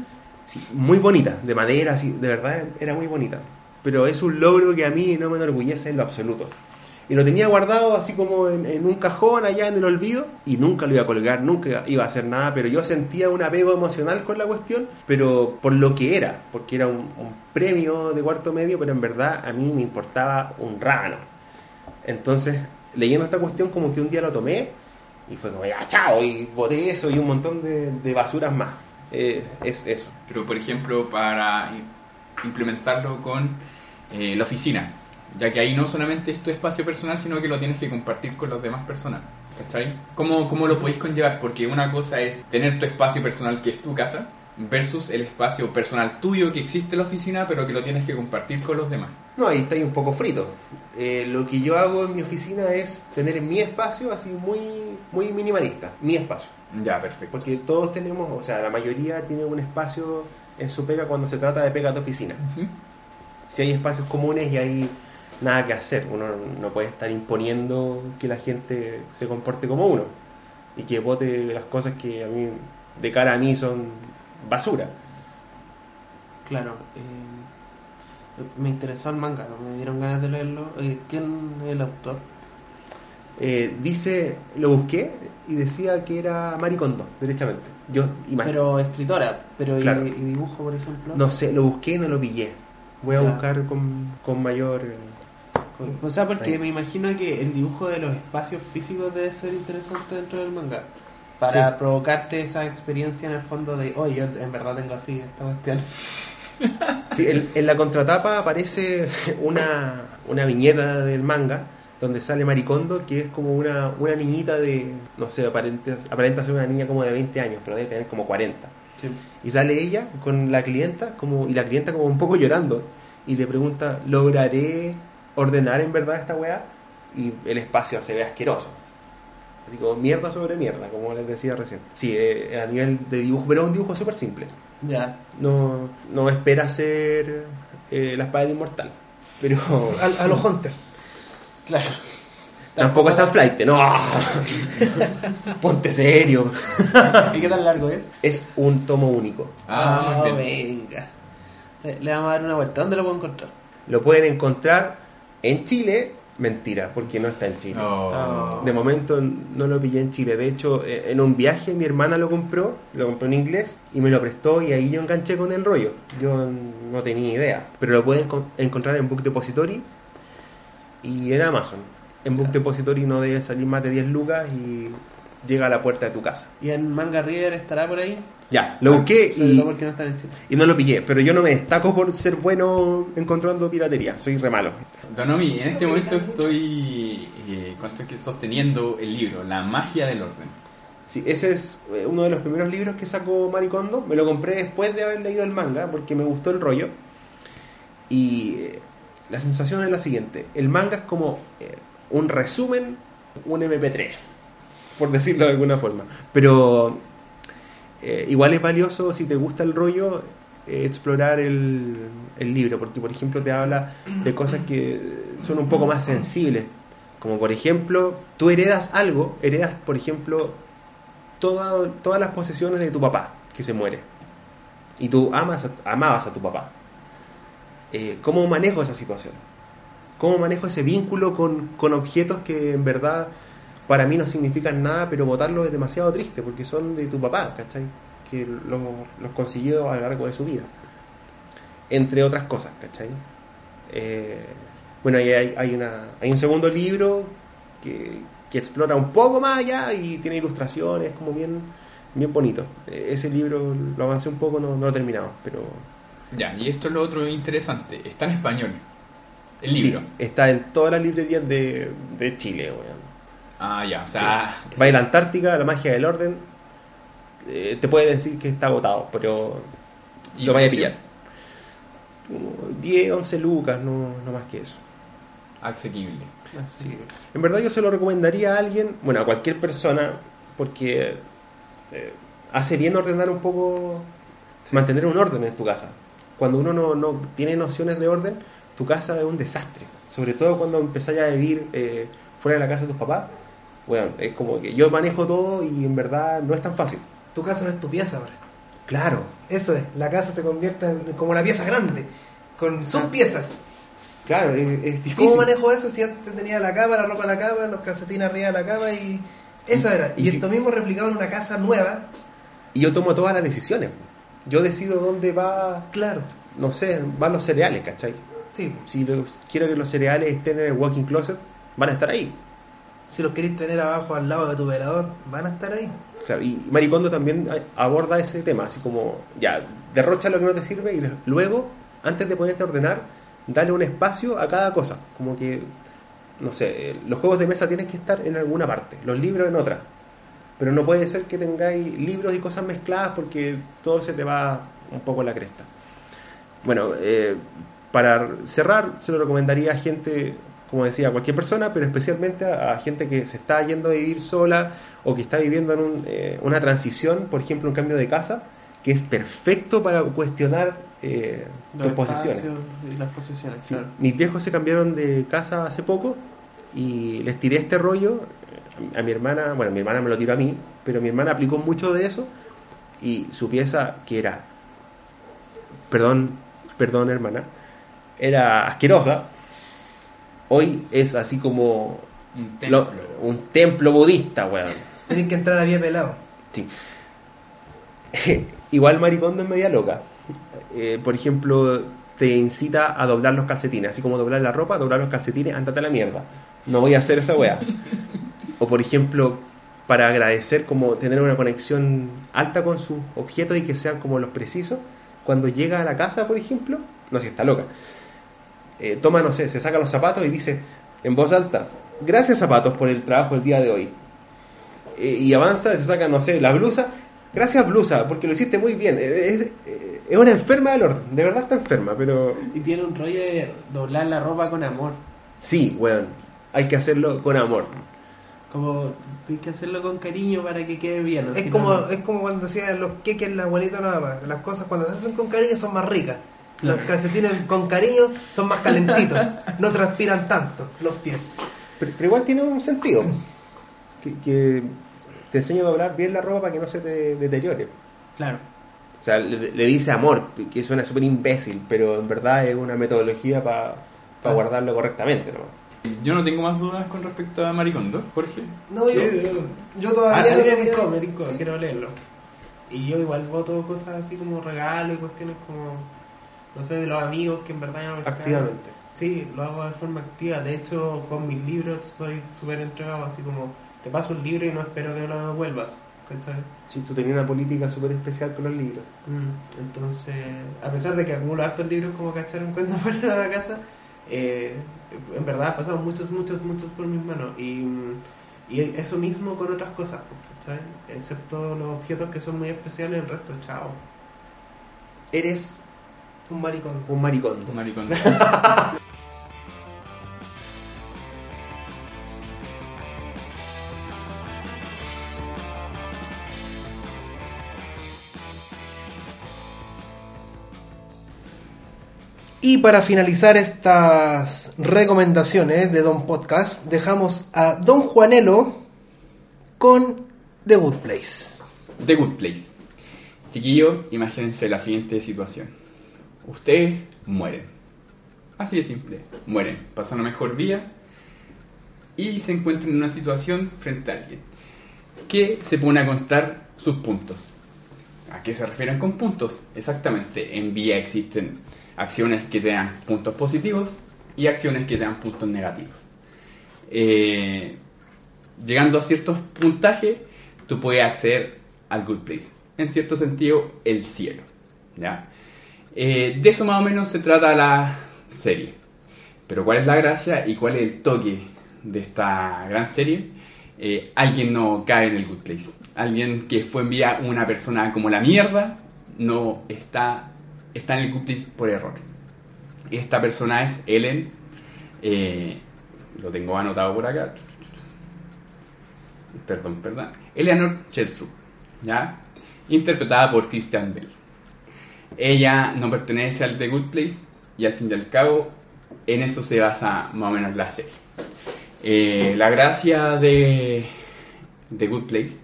sí, muy bonita, de madera, así, de verdad era muy bonita. Pero es un logro que a mí no me enorgullece en lo absoluto. Y lo tenía guardado así como en, un cajón allá en el olvido y nunca lo iba a colgar, nunca iba a hacer nada, pero yo sentía un apego emocional con la cuestión, pero por lo que era, porque era un, premio de cuarto medio, pero en verdad a mí me importaba un rábano. Entonces, leyendo esta cuestión, como que un día lo tomé y fue como, ya, chao, y boté eso y un montón de, basuras más. Eh, es eso. Pero, por ejemplo, para implementarlo con eh, la oficina, ya que ahí no solamente es tu espacio personal, sino que lo tienes que compartir con las demás personas. ¿Cachai? ¿Cómo, ¿Cómo lo podéis conllevar? Porque una cosa es tener tu espacio personal, que es tu casa, versus el espacio personal tuyo que existe en la oficina, pero que lo tienes que compartir con los demás. No, ahí está ahí un poco frito. Eh, lo que yo hago en mi oficina es tener mi espacio así muy, muy minimalista, mi espacio. Ya, perfecto. Porque todos tenemos, o sea, la mayoría tiene un espacio en su pega cuando se trata de pegas de oficina. Si hay espacios comunes y hay nada que hacer, uno no puede estar imponiendo que la gente se comporte como uno y que vote las cosas que a mí, de cara a mí, son basura. Claro. eh, me interesó el manga, me dieron ganas de leerlo. Eh, ¿Quién es el autor? Eh, dice, lo busqué y decía que era Maricondo, derechamente. Yo. Pero escritora, pero y- Claro. y, dibujo, por ejemplo. No sé, lo busqué y no lo pillé. Voy a Ya. buscar con, con mayor. O sea, porque me imagino que el dibujo de los espacios físicos debe ser interesante dentro del manga. Para Sí. provocarte esa experiencia en el fondo de, oye, yo en verdad tengo así esta cuestión. Sí, en, en la contratapa aparece una, una viñeta del manga donde sale Maricondo, que es como una, una niñita de, no sé, aparenta, aparenta ser una niña como de 20 años, pero debe tener como 40. Sí. Y sale ella con la clienta, como, y la clienta como un poco llorando, y le pregunta, ¿lograré ordenar en verdad esta weá? Y el espacio se ve asqueroso. Así como mierda sobre mierda, como les decía recién. Sí, eh, a nivel de dibujo, pero es un dibujo súper simple. Ya. No, no espera ser eh, la espada del inmortal. Pero A, a los Hunter. Claro. tampoco es tan flight, no. Ponte serio. ¿Y qué tan largo es? Es un tomo único. Ah, bien. venga. Le, le vamos a dar una vuelta. ¿Dónde lo puedo encontrar? Lo pueden encontrar en Chile. Mentira, porque no está en Chile. Oh. De momento no lo pillé en Chile. De hecho, eh, en un viaje mi hermana lo compró, lo compró en inglés y me lo prestó y ahí yo enganché con el rollo. Yo no tenía idea. Pero lo pueden con- encontrar en Book Depository y en Amazon. En Book Depository no debe salir más de 10 lucas y llega a la puerta de tu casa. ¿Y en Manga Reader estará por ahí? Ya, lo busqué Sobre y, no está en Chile. y no lo pillé. Pero yo no me destaco por ser bueno encontrando piratería. Soy re malo. Donomi, en este momento estoy eh, ¿cuánto es que sosteniendo el libro, La magia del orden. Sí, ese es eh, uno de los primeros libros que sacó Maricondo. Me lo compré después de haber leído el manga porque me gustó el rollo. Y eh, la sensación es la siguiente. El manga es como eh, un resumen, un MP3, por decirlo de alguna forma. Pero eh, igual es valioso si te gusta el rollo eh, explorar el, el libro, porque por ejemplo te habla de cosas que son un poco más sensibles. Como por ejemplo, tú heredas algo, heredas por ejemplo toda- todas las posesiones de tu papá que se muere. Y tú amas amabas a tu papá. Eh, ¿Cómo manejo esa situación? ¿Cómo manejo ese vínculo con, con objetos que en verdad para mí no significan nada, pero votarlos es demasiado triste porque son de tu papá, ¿cachai? Que los, los consiguió a lo largo de su vida. Entre otras cosas, ¿cachai? Eh, bueno, ahí hay, hay, una, hay un segundo libro que, que explora un poco más allá y tiene ilustraciones, como bien, bien bonito. Eh, Ese libro lo avancé un poco, no, no lo he terminado, pero Ya, y esto es lo otro interesante, está en español. El sí, libro. está en todas las librerías de, de Chile, weón. Ah, ya, o sea, Va a ir a la Antártica, la magia del orden. eh, te puede decir que está agotado, pero ¿Y lo vaya a pillar. Como 10, 11 lucas, no, no más que eso. asequible. Sí. En verdad yo se lo recomendaría a alguien, bueno, a cualquier persona, porque eh, hace bien ordenar un poco, mantener un orden en tu casa. Cuando uno no, no tiene nociones de orden, tu casa es un desastre. Sobre todo cuando empezás a vivir eh, fuera de la casa de tus papás. Bueno, es como que yo manejo todo y en verdad no es tan fácil. Tu casa no es tu pieza ahora. Claro, Eso es, la casa se convierte en como la pieza grande, con sus piezas. Claro, es, es difícil. ¿Cómo manejo eso si antes tenía la cama, la ropa en la cama, los calcetines arriba de la cama y eso era? Y, y- esto mismo replicado en una casa nueva, Y yo tomo todas las decisiones. Yo decido dónde va, claro, no sé, van los cereales, ¿cachai? sí. Si los- quiero que los cereales estén en el walking closet, van a estar ahí. Si los queréis tener abajo al lado de tu velador, van a estar ahí. Claro, y Maricondo también a- aborda ese tema, así como, ya, derrocha lo que no te sirve y luego, antes de ponerte a ordenar, dale un espacio a cada cosa. Como que, no sé, eh, los juegos de mesa tienen que estar en alguna parte, los libros en otra. Pero no puede ser que tengáis libros y cosas mezcladas porque todo se te va un poco a la cresta. Bueno, eh, para cerrar, se lo recomendaría a gente, como decía, a cualquier persona, pero especialmente a, a gente que se está yendo a vivir sola o que está viviendo en un, eh, una transición, por ejemplo, un cambio de casa, que es perfecto para cuestionar eh, tus posiciones. espacios y las posiciones, Sí, claro. Mis viejos se cambiaron de casa hace poco y les tiré este rollo a mi hermana, bueno, mi hermana me lo tiró a mí, pero mi hermana aplicó mucho de eso y su pieza que era, perdón, perdón hermana, era asquerosa, hoy es así como Un lo- templo. un templo budista, weón. Tenéis que entrar a pie pelado. Sí. Igual Maricondo es media loca. Eh, por ejemplo, te incita a doblar los calcetines. Así como doblar la ropa, doblar los calcetines, ándate a la mierda. No voy a hacer esa weá. O por ejemplo, para agradecer como tener una conexión alta con sus objetos y que sean como los precisos, cuando llega a la casa, por ejemplo, no sé, si está loca. Eh, toma, no sé, se saca los zapatos y dice en voz alta, gracias zapatos por el trabajo el día de hoy eh, y avanza, se saca, no sé, la blusa. Gracias blusa, porque lo hiciste muy bien. Eh, Es, eh, es una enferma del orden, de verdad está enferma, pero Y tiene un rollo de doblar la ropa con amor. sí, weón, hay que hacerlo con amor. Como tienes que hacerlo con cariño para que quede bien. Es si como, no- es como cuando decían los queques la abuelita. Las cosas cuando se hacen con cariño son más ricas. Los calcetines con cariño son más calentitos. No transpiran tanto los pies. Pero, pero igual tiene un sentido. Que, que te enseña a doblar bien la ropa para que no se te deteriore. Claro. O sea, le, le dice amor, que suena súper imbécil, pero en verdad es una metodología para Pas- guardarlo correctamente. ¿no? Yo no tengo más dudas con respecto a Maricondo, Jorge. No, yo, Sí, yo Ah, todavía a no mí me tenía- tincó, me tincó, quiero leerlo. Y yo igual voto cosas así como regalos y cuestiones como, no sé, de los amigos que en verdad ya no me caen. Activamente. Sí, lo hago de forma activa. De hecho, con mis libros soy súper entregado, así como, te paso un libro y no espero que lo devuelvas. ¿Cachai? Si tú tenías una política súper especial con los libros. Mm, Entonces, a pesar de que acumulo hartos libros como cachar en cuenta para la casa, eh, en verdad ha pasado muchos, muchos, muchos por mis manos. Y, mm, y eso mismo con otras cosas, pues, ¿cachai? Excepto los objetos que son muy especiales, el resto, chao. Eres Un maricón. un maricón. Maricondo. Y para finalizar estas recomendaciones de Don Podcast, dejamos a Don Juanelo con The Good Place. The Good Place. Chiquillos, imagínense la siguiente situación. Ustedes mueren. Así de simple. Mueren. Pasan una mejor vida y se encuentran en una situación frente a alguien que se pone a contar sus puntos. ¿A qué se refieren con puntos? Exactamente. En vía existen acciones que te dan puntos positivos y acciones que te dan puntos negativos. Eh, llegando a ciertos puntajes, tú puedes acceder al Good Place. En cierto sentido, el cielo. ¿ya? Eh, de eso más o menos se trata la serie. Pero ¿cuál es la gracia y cuál es el toque de esta gran serie? Eh, alguien no cae en el Good Place. Alguien que fue enviada una persona como la mierda no está, está en el Good Place por error. Esta persona es Ellen. eh, lo tengo anotado por acá perdón, perdón, Eleanor Shellstrup, ¿ya? Interpretada por Christian Bell. Ella no pertenece al The Good Place y al fin y al cabo en eso se basa más o menos la serie. Eh, la gracia de The Good Place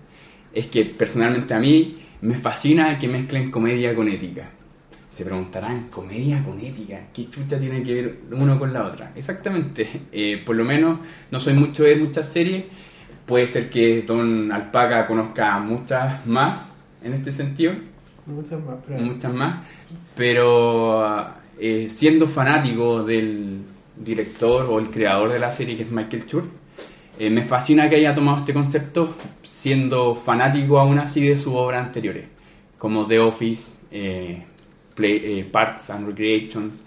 es que personalmente a mí me fascina que mezclen comedia con ética. Se preguntarán, comedia con ética, ¿qué chucha tiene que ver uno con la otra? Exactamente, eh, por lo menos no soy mucho de muchas series, puede ser que Don Alpaca conozca muchas más en este sentido, Muchas más, pero... eh, siendo fanático del director o el creador de la serie que es Michael Schur, eh, me fascina que haya tomado este concepto siendo fanático aún así de sus obras anteriores, como The Office, eh, Parks and Recreations,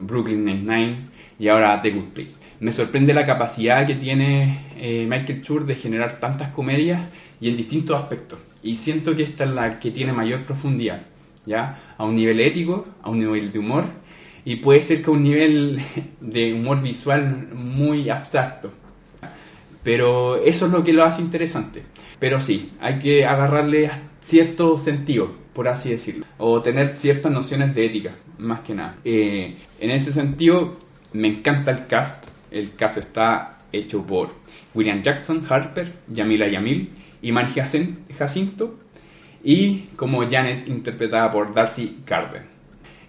Brooklyn Nine-Nine y ahora The Good Place. Me sorprende la capacidad que tiene Michael Schur de generar tantas comedias y en distintos aspectos. Y siento que esta es la que tiene mayor profundidad, ¿ya? A un nivel ético, a un nivel de humor y puede ser que a un nivel de humor visual muy abstracto. Pero eso es lo que lo hace interesante. Pero sí, hay que agarrarle cierto sentido, por así decirlo, o tener ciertas nociones de ética, más que nada. Eh, en ese sentido, me encanta el cast. El cast está hecho por William Jackson, Harper, Yamila Yamil y Jacin- Jacinto, y como Janet, interpretada por Darcy Carden.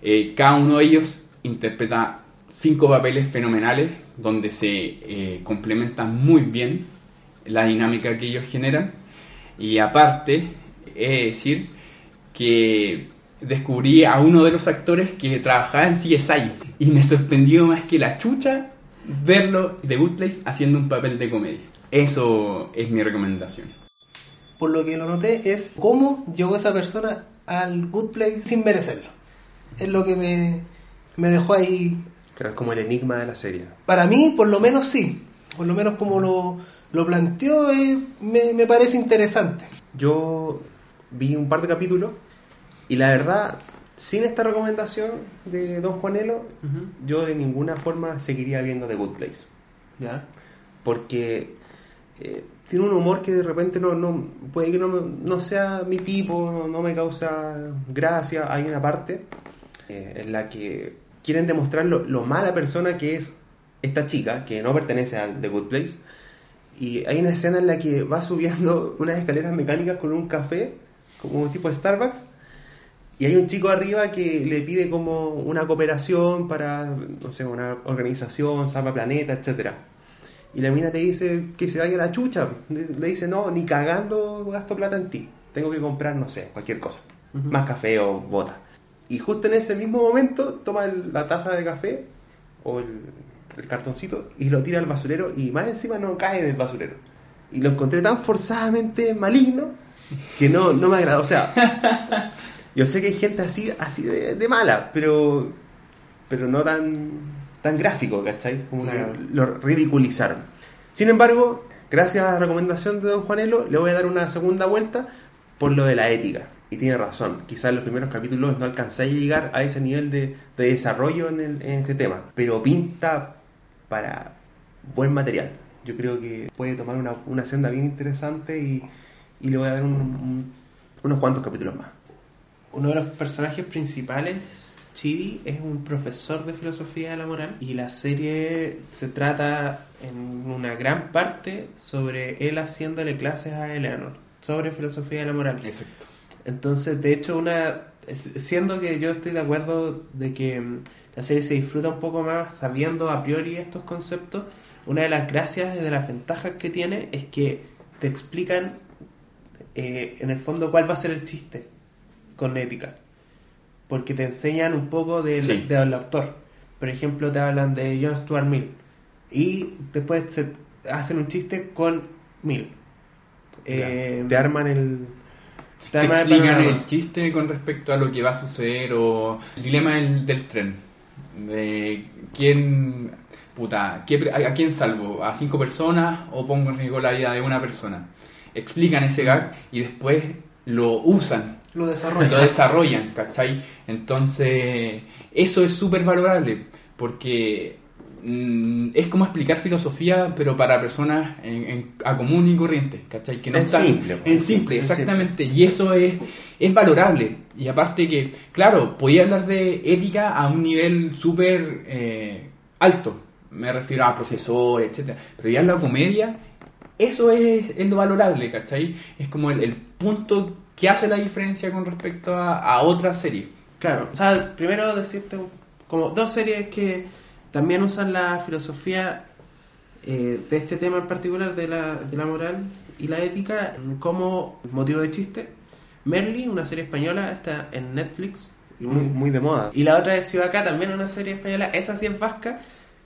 Eh, cada uno de ellos interpreta cinco papeles fenomenales donde se eh, complementan muy bien la dinámica que ellos generan y aparte de decir que descubrí a uno de los actores que trabajaba en CSI y me sorprendió más que la chucha verlo de Good haciendo un papel de comedia. Eso es mi recomendación. Por lo que lo noté es cómo llegó esa persona al Good Place sin merecerlo. Es lo que me, me dejó ahí. Claro, es como el enigma de la serie. Para mí, por lo menos sí. Por lo menos como lo, lo planteó, eh, me, me parece interesante. Yo vi un par de capítulos y la verdad, sin esta recomendación de Don Juanelo, yo de ninguna forma seguiría viendo The Good Place. ¿Ya? Porque eh, tiene un humor que de repente no, no puede que no, no sea mi tipo, no, no me causa gracia. Hay una parte eh, en la que quieren demostrar lo, lo mala persona que es esta chica, que no pertenece al The Good Place. Y hay una escena en la que va subiendo unas escaleras mecánicas con un café, como un tipo de Starbucks, y hay un chico arriba que le pide como una cooperación para, no sé, una organización, Salva Planeta, etcétera. Y la mina le dice que se vaya a la chucha. Le, dice, no, ni cagando gasto plata en ti. Tengo que comprar, no sé, cualquier cosa. Más café o bota. Y justo en ese mismo momento toma el- la taza de café o el, el cartoncito y lo tira al basurero y más encima no cae del basurero. Y lo encontré tan forzadamente maligno que no, no me agradó. O sea, yo sé que hay gente así, así de, de mala, pero, pero no tan, tan gráfico, ¿cachai? Como que Claro. lo ridiculizaron. Sin embargo, gracias a la recomendación de Don Juanelo, le voy a dar una segunda vuelta por lo de la ética. Y tiene razón, quizás en los primeros capítulos no alcancé a llegar a ese nivel de, de desarrollo en, el- en este tema, pero pinta para buen material. Yo creo que puede tomar una, una senda bien interesante y, y le voy a dar un- un- unos cuantos capítulos más. Uno de los personajes principales, Chibi, es un profesor de filosofía de la moral y la serie se trata en una gran parte sobre él haciéndole clases a Eleanor sobre filosofía de la moral. Exacto. Entonces, de hecho, una siendo que yo estoy de acuerdo de que mm, la serie se disfruta un poco más sabiendo a priori estos conceptos, una de las gracias y de las ventajas que tiene es que te explican eh, en el fondo cuál va a ser el chiste con ética. Porque te enseñan un poco del, Sí. del autor. Por ejemplo, te hablan de John Stuart Mill. Y después se hacen un chiste con Mill. Eh, Te arman el... te Te arman el explican el chiste con respecto a lo que va a suceder o el dilema del, del tren. De quién, puta, ¿qué pre- a, a quién salvo? ¿A cinco personas o pongo en riesgo la vida de una persona? Explican ese gag y después lo usan, Lo desarrollo. lo desarrollan, ¿cachai? Entonces, eso es súper valorable porque mm, es como explicar filosofía, pero para personas en- en- a común y corriente, ¿cachai? Que no En están- simple, pues, en simple, en simple. exactamente. Y eso es, es valorable. Y aparte que, claro, podía hablar de ética a un nivel súper eh, alto. Me refiero a profesores, etcétera Pero ya en la comedia, eso es, es lo valorable, ¿cachai? Es como el, el punto que hace la diferencia con respecto a, a otras series. Claro, o sea, primero decirte como dos series que también usan la filosofía eh, de este tema en particular de la, de la moral y la ética como motivo de chiste. Merly, una serie española, está en Netflix. Muy, muy de moda. Y la otra es Ciudad Acá, también una serie española, esa sí es vasca,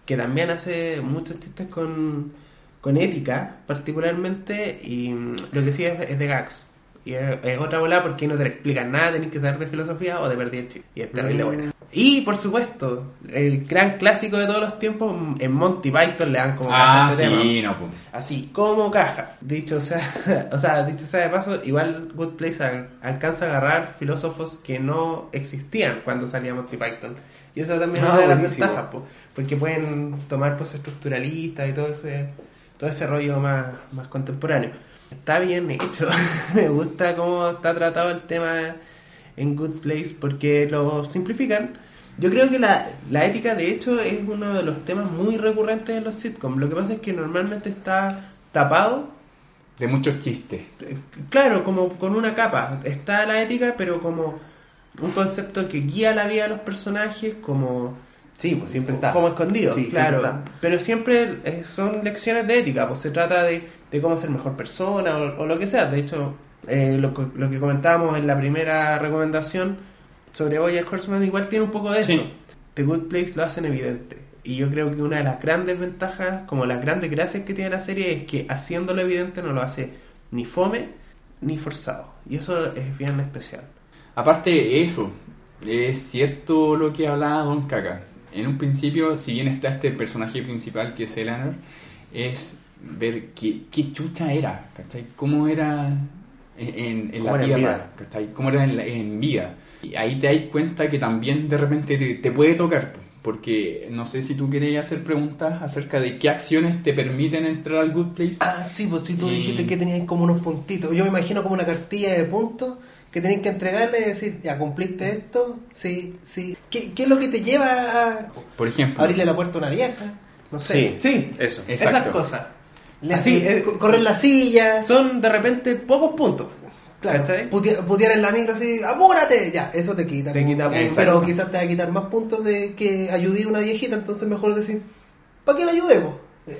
que también hace muchos chistes con, con ética, particularmente, y mm, lo que sí es, es de gags. Y es, es otra bola porque no te explican nada, tenés que saber de filosofía o de perder el chiste. Y es terrible Mm. buena. Y por supuesto, el gran clásico de todos los tiempos, en Monty Python le dan como caja Ah, este tema. sí, no, pues. Así, como caja. Dicho sea, o sea, dicho sea de paso, igual Good Place al- alcanza a agarrar filósofos que no existían cuando salía Monty Python. Y eso también es Ah, una de las ventajas, po, porque pueden tomar poses estructuralistas y todo ese, todo ese rollo más, más contemporáneo. Está bien hecho. Me gusta cómo está tratado el tema en Good Place porque lo simplifican. Yo creo que la, la ética, de hecho, es uno de los temas muy recurrentes en los sitcoms. Lo que pasa es que normalmente está tapado, De muchos chistes. claro, como con una capa. Está la ética, pero como un concepto que guía la vida de los personajes, como, Sí, pues siempre está. como escondido. Sí, claro, siempre pero siempre eh, son lecciones de ética, pues se trata de, de cómo ser mejor persona o, o lo que sea. De hecho, eh, lo, que- lo que comentábamos en la primera recomendación sobre Bojack Horseman igual tiene un poco de Sí. eso. The Good Place lo hacen evidente. Y yo creo que una de las grandes ventajas, como las grandes gracias que tiene la serie, es que haciéndolo evidente no lo hace ni fome ni forzado. Y eso es bien especial. Aparte eso, es cierto lo que hablaba Don Caca. En un principio, si bien está este personaje principal que es Eleanor, es ver qué, qué chucha era, ¿cachai? ¿Cómo era en, en la ¿Cómo era en tierra? vida? ¿cachai? ¿Cómo era en, la- en vida? Y ahí te das cuenta que también de repente te, te puede tocar, po, porque no sé si tú querías hacer preguntas acerca de qué acciones te permiten entrar al Good Place. Ah, sí, pues si tú Y- dijiste que tenías como unos puntitos. Yo me imagino como una cartilla de puntos que tenés que entregarle y decir, ya cumpliste esto, sí, sí. ¿Qué, qué es lo que te lleva a Por ejemplo, abrirle la puerta a una vieja? No sé. Sí, Sí, eso. Exacto. esas cosas. Le- Así, eh, eh, co- correr la silla, Son de repente pocos puntos. claro, putear en la micro así, apúrate, ya, eso te quita. Te quita eh, puntos. pero quizás te va a quitar más puntos de que ayudé a una viejita, entonces mejor decir, ¿para qué la ayudemos?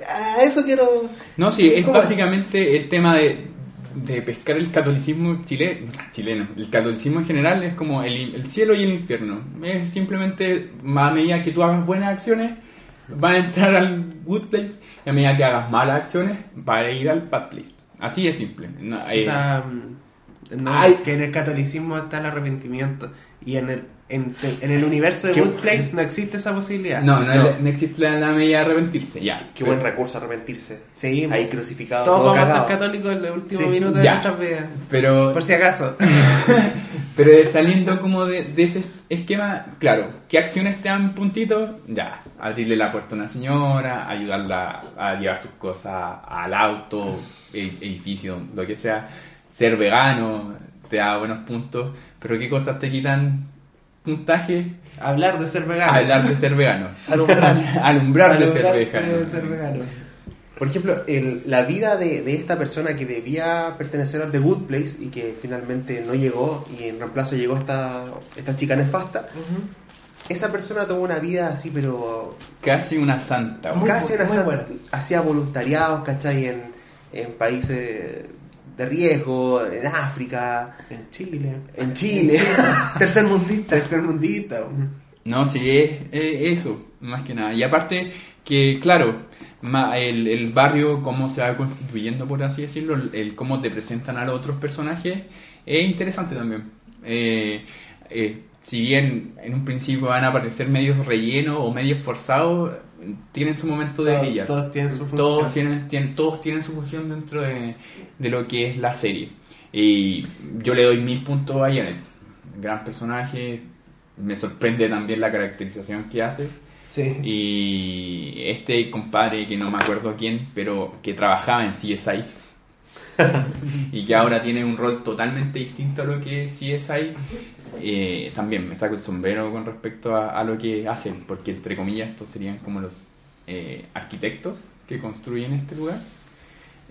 A eso quiero... No, sí, es básicamente el tema de, de pescar el catolicismo chileno, chileno. El catolicismo en general es como el, el cielo y el infierno. Es simplemente a medida que tú hagas buenas acciones, vas a entrar al good place, y a medida que hagas malas acciones, vas a ir al bad place. Así de simple. No, O eh, sea, mm, no, Ay. que en el catolicismo está el arrepentimiento. Y en el, en, en el universo de Qué- Good Place no existe esa posibilidad. no, no, no existe la, la medida de arrepentirse, ya. Qué buen recurso arrepentirse. Sí, Ahí crucificado. todos todo vamos a ser católicos en los últimos Sí. minutos Ya. de nuestras vidas. Pero Por si acaso. Pero saliendo como de, de ese esquema, claro, ¿qué acciones te dan puntitos? Ya, abrirle la puerta a una señora, ayudarla a llevar sus cosas al auto, e- edificio, lo que sea. Ser vegano te da buenos puntos, pero ¿qué cosas te quitan puntaje? Hablar de ser vegano. Hablar de ser vegano. Alumbrar. Alumbrar de ser vegano. de ser vegano. Por ejemplo, el- la vida de, de esta persona que debía pertenecer a The Good Place y que finalmente no llegó y en reemplazo llegó esta, esta chica nefasta, esa persona tuvo una vida así, pero Casi una santa. Muy casi una muy santa. buena. Hacía voluntariados, ¿cachai? En, en países de riesgo, en África, En Chile. en Chile. Tercer mundista. Tercer mundista. No, sí, es, es eso, más que nada. Y aparte que, claro, el, el barrio, cómo se va constituyendo, por así decirlo, el, el cómo te presentan a los otros personajes, es interesante también. Eh, eh, si bien en un principio van a aparecer medios rellenos o medios forzados, tienen su momento de Todos- brillar. todos tienen su función. Todos tienen, tienen- todos tienen su función dentro de, de lo que es la serie. Y yo le doy mil puntos a Janet. Gran personaje. Me sorprende también la caracterización que hace. Sí. Y este compadre que no me acuerdo quién, pero que trabajaba en CSI. y que ahora tiene un rol totalmente distinto a lo que es CSI. Eh, también me saco el sombrero con respecto a, lo que hacen, porque entre comillas estos serían como los eh, arquitectos que construyen este lugar.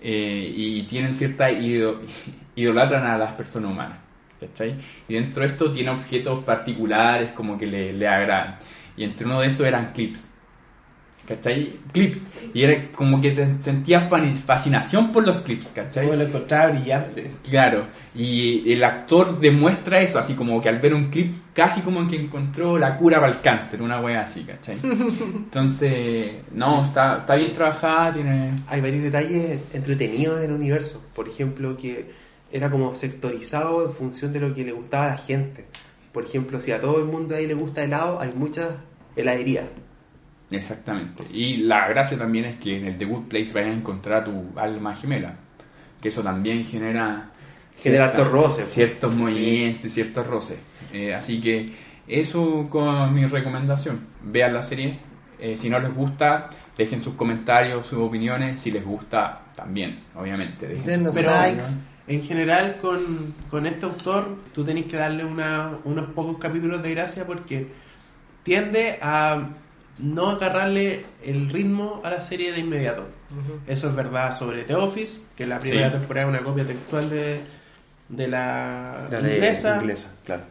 Eh, y tienen cierta ido- idolatran a las personas humanas. ¿cachai? Y dentro de esto tiene objetos particulares como que le, le agradan. Y entre uno de esos eran clips. ¿Cachai? Clips. Y era como que te sentía fascinación por los clips, ¿cachai? Yo lo encontraba brillante. Claro, y el actor demuestra eso, así como que al ver un clip, casi como que encontró la cura para el cáncer, una wea así, ¿cachai? Entonces, no, está, está bien trabajada, tiene... Hay varios detalles entretenidos del universo. Por ejemplo, que era como sectorizado en función de lo que le gustaba a la gente. Por ejemplo, si a todo el mundo ahí le gusta helado, hay muchas heladerías. Exactamente. Y la gracia también es que en el The Good Place vayas a encontrar a tu alma gemela, que eso también genera... Genera hartos roces. Ciertos Sí. movimientos y ciertos roces. Eh, así que eso con mi recomendación. Vean la serie. Eh, si no les gusta, dejen sus comentarios, sus opiniones. Si les gusta, también, obviamente. Dejen Pero likes. en general con, con este autor tú tenés que darle una- unos pocos capítulos de gracia porque tiende a no agarrarle el ritmo a la serie de inmediato. Eso es verdad sobre The Office, que la primera Sí. temporada es una copia textual de, de la, de inglesa. inglesa, claro.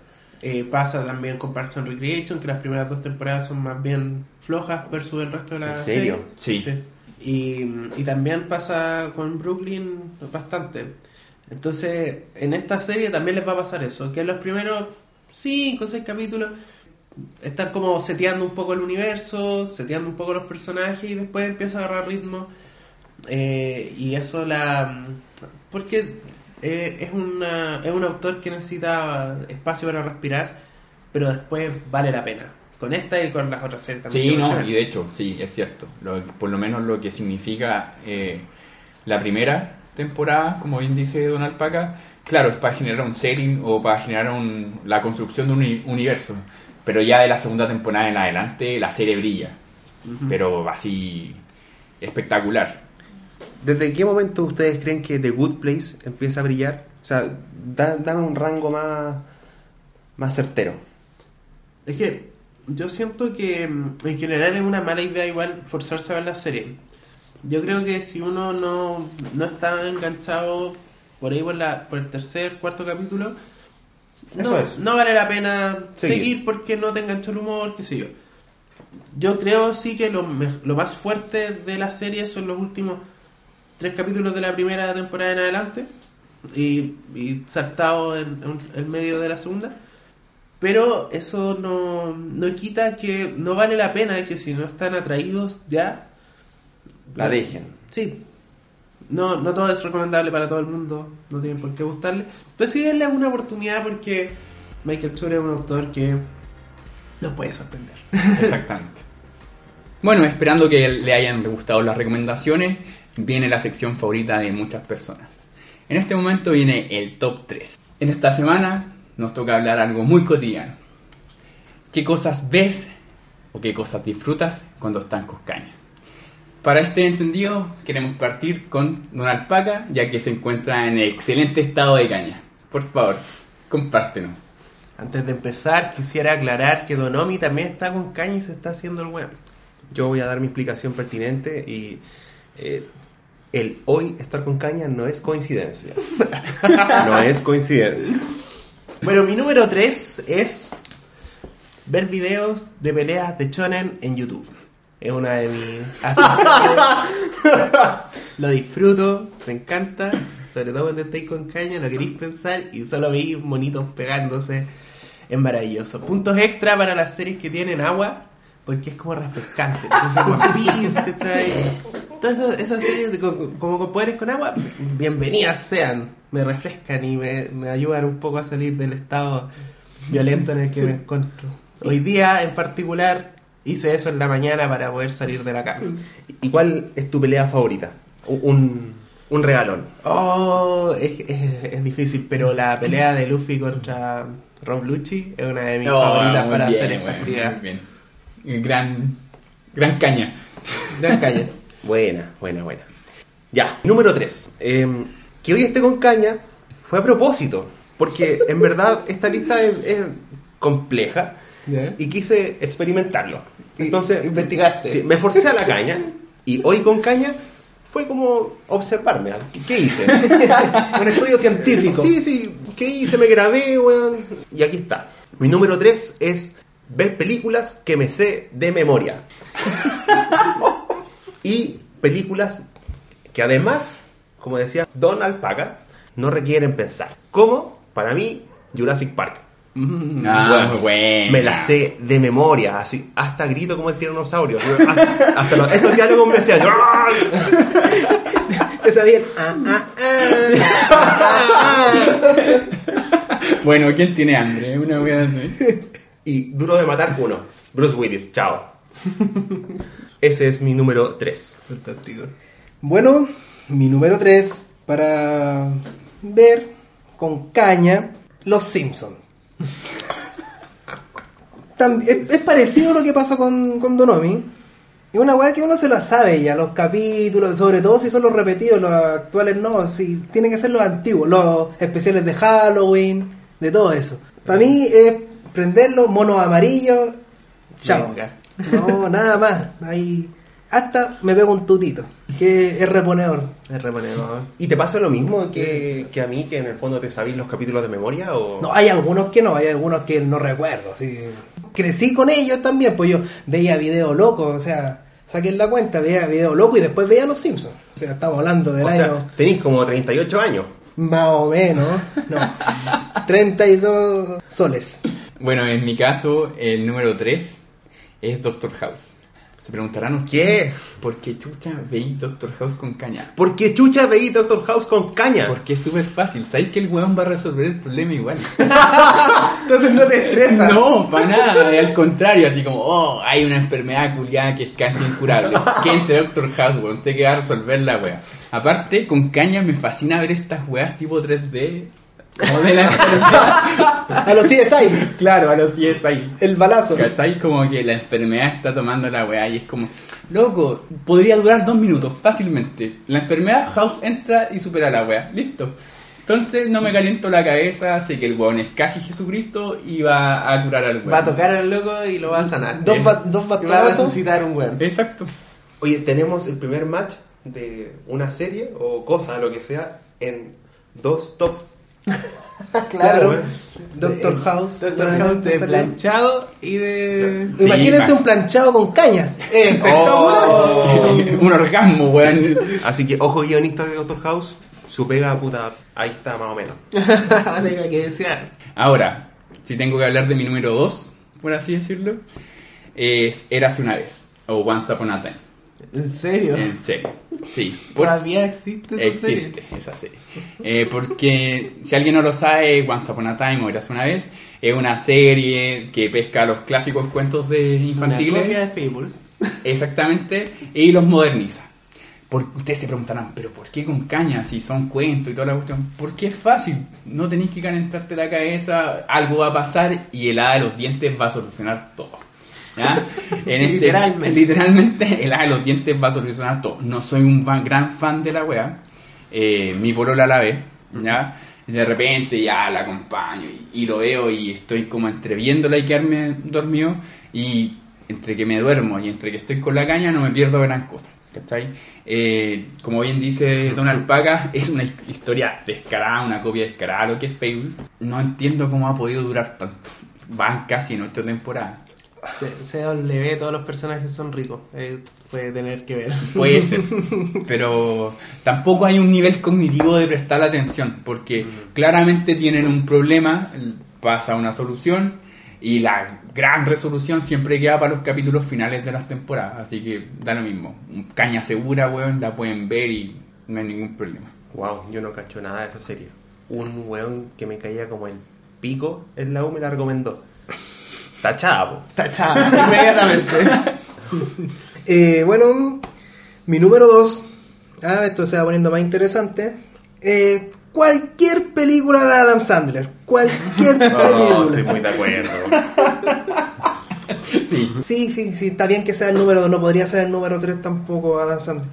Eh, pasa también con Parks and Recreation, que las primeras dos temporadas son más bien flojas versus el resto de la ¿En serio? serie. Sí. Y, y también pasa con Brooklyn bastante. Entonces, en esta serie también les va a pasar eso, que en los primeros 5 o 6 capítulos están como seteando un poco el universo, seteando un poco los personajes y después empieza a agarrar ritmo. Eh, y eso la... Porque eh, es, una, es un autor que necesita espacio para respirar, pero después vale la pena. Con esta y con las otras series también. Sí, no, y de hecho, sí, es cierto. Lo- por lo menos lo que significa eh, la primera temporada, como bien dice Don Alpaca, claro, es para generar un setting o para generar un- la construcción de un uni- universo. Pero ya de la segunda temporada en adelante, la serie brilla. Pero así espectacular. ¿Desde qué momento ustedes creen que The Good Place empieza a brillar? O sea, da- dame un rango más, más certero. Es que yo siento que mm, en general es una mala idea igual forzarse a ver la serie. Yo creo que si uno no, no está enganchado por ahí por, la, por el tercer, cuarto capítulo, Eso no, es. no vale la pena Seguir. seguir. porque no te enganchó el humor, qué sé yo. Yo creo sí que lo, lo más fuerte de la serie son los últimos tres capítulos de la primera temporada en adelante y, y saltado en, en el medio de la segunda. Pero eso no, no quita que no vale la pena que si no están atraídos ya La dejen. Sí. No, no todo es recomendable para todo el mundo, no tienen por qué gustarle. Pero sí denle una oportunidad porque Michael Schur es un autor que nos puede sorprender. Exactamente. Bueno, esperando que le hayan gustado las recomendaciones, viene la sección favorita de muchas personas. En este momento viene el top 3. En esta semana nos toca hablar algo muy cotidiano. ¿Qué cosas ves o qué cosas disfrutas cuando estás con caña? Para este entendido, queremos partir con Don Alpaca, ya que se encuentra en excelente estado de caña. Por favor, compártenos. Antes de empezar, quisiera aclarar que Donomi también está con caña y se está haciendo el weón. Yo voy a dar mi explicación pertinente y eh, el hoy estar con caña no es coincidencia. no es coincidencia. Bueno, mi número 3 es ver videos de peleas de Shonen en YouTube. Es una de mis. Lo disfruto, me encanta. Sobre todo cuando estáis con caña, no queréis pensar y solo veis monitos pegándose. Es maravilloso. Puntos extra para las series que tienen agua, porque es como refrescante. Todas esas, esas series como con poderes con agua, bienvenidas sean. Me refrescan y me, me ayudan un poco a salir del estado violento en el que me encuentro. Hoy día, en particular, hice eso en la mañana para poder salir de la cama. ¿Y cuál es tu pelea favorita? Un, un regalón. Oh, es, es- es difícil, pero la pelea de Luffy contra Rob Lucci es una de mis Oh, favoritas para bien, hacer esta actividad. bien. Gran, gran caña. Gran calle. Buena, buena, buena. Ya, número 3. que hoy esté con caña fue a propósito, porque en verdad esta lista es, es compleja Y quise experimentarlo. Entonces, investigaste. sí, me forcé a la caña y hoy con caña fue como observarme. ¿ah? ¿Qué, qué hice? Un estudio científico. Sí, sí, ¿qué hice? Me grabé, weón. Y aquí está. Mi número 3 es ver películas que me sé de memoria. y películas que además, como decía Don Alpaca, no requieren pensar. Como, para mí, Jurassic Park. Ah, bueno. Me la sé de memoria, así, hasta grito como el tiranosaurio. Yo, Hasta, hasta los- esos diálogos me hacían. Te sabían. Ah, ah, ah. Bueno, ¿quién tiene hambre? Una wea así. Y duro de matar uno. Bruce Willis, chao. Ese es mi número 3. Fantástico. Bueno, mi número 3 para ver con caña Los Simpsons. Es, es parecido a lo que pasa con, con Donomi. Es una weá que uno se la sabe ya, los capítulos, sobre todo si son los repetidos, los actuales no, si tienen que ser los antiguos, los especiales de Halloween, de todo eso. Para mí es prenderlo, monos amarillos, chao. No, nada más. Ahí, hasta me pego un tutito, que es reponedor. Es reponedor. ¿Y te pasa lo mismo que, que a mí, que en el fondo te sabéis los capítulos de memoria? O... No, hay algunos que no, hay algunos que no recuerdo. así. Crecí con ellos también, pues yo veía video loco, o sea, saquen la cuenta, veía video loco y después veía Los Simpsons. O sea, estamos hablando del o año sea, tenéis como 38 años. más o menos, no, 32 soles. Bueno, en mi caso, el número 3 es Doctor House. Se preguntarán ¿Qué? ¿por qué chucha veí Doctor House con caña? ¿Por qué chucha veí Doctor House con caña? Porque es súper fácil. ¿Sabéis que el weón va a resolver el problema igual? Entonces no te estresas. No, para nada. Al contrario, así como, oh, hay una enfermedad culiada que es casi incurable. Que entre Doctor House, weón. Sé que va a resolver la wea. Aparte, con caña me fascina ver estas weas tipo 3D. Como de la enfermedad. A los CSI, claro, a los CSI. el balazo. ¿Cachai? Como que la enfermedad está tomando la weá y es como, loco, podría durar dos minutos fácilmente. La enfermedad, House entra y supera la weá. Listo. Entonces no me caliento la cabeza, sé que el weón es casi Jesucristo y va a curar al weón. Va a tocar al loco y lo va a sanar. Dos, ba- dos Y va a resucitar un weón. Exacto. Oye, tenemos el primer match de una serie o cosa, lo que sea, en dos top. Claro. ¿eh? Doctor House. Doctor House de planchado y de. Sí, Imagínense man. un planchado con caña. Espectacular. Oh. Un orgasmo, weón. Así que, ojo, guionista de Doctor House, su pega, puta, ahí está más o menos. Tenga que desear. Ahora, si tengo que hablar de mi número 2, por así decirlo, es Érase una vez, o Once Upon a Time. ¿En serio? En serio. Sí. Por- Todavía existe esa Existe serie? esa serie. Eh, porque si alguien no lo sabe, Once Upon a Time o Eras una vez, es una serie que pesca los clásicos cuentos de Una infantiles. copia de Fables. Exactamente, y los moderniza. Por- ustedes se preguntarán, ¿pero por qué con caña si son cuentos y toda la cuestión? Porque es fácil, no tenéis que calentarte la cabeza, algo va a pasar y el hada de los dientes va a solucionar todo. ¿Ya? En este- Literalmente. literalmente, el hada de los dientes va a solucionar todo. No soy un gran fan de la wea, eh, mi polola la ve, ¿ya? De repente ya la acompaño y, y lo veo y estoy como entre viéndola y quedarme dormido y entre que me duermo y entre que estoy con la caña no me pierdo gran cosa. ¿Cachai? Eh, como bien dice Don Alpaca, es una his- historia descarada, una copia descarada de lo que es Fable. No entiendo cómo ha podido durar tanto. Van casi en ocho temporadas. Se, se le ve, todos los personajes son ricos. Eh, puede tener que ver. Puede ser, pero tampoco hay un nivel cognitivo de prestar la atención, porque claramente tienen un problema, pasa una solución y la gran resolución siempre queda para los capítulos finales de las temporadas, así que da lo mismo. Caña segura, weón, la pueden ver y no hay ningún problema. Wow, yo no cacho nada de esa serie. Un weón que me caía como el pico en la U me la recomendó. Tachada, po. Tachada, inmediatamente. Eh, bueno, mi número 2. Ah, esto se va poniendo más interesante. Eh, cualquier película de Adam Sandler. Cualquier Oh, estoy película. muy de acuerdo. Sí. Sí, sí, sí, está bien que sea el número 2. No podría ser el número 3 tampoco Adam Sandler.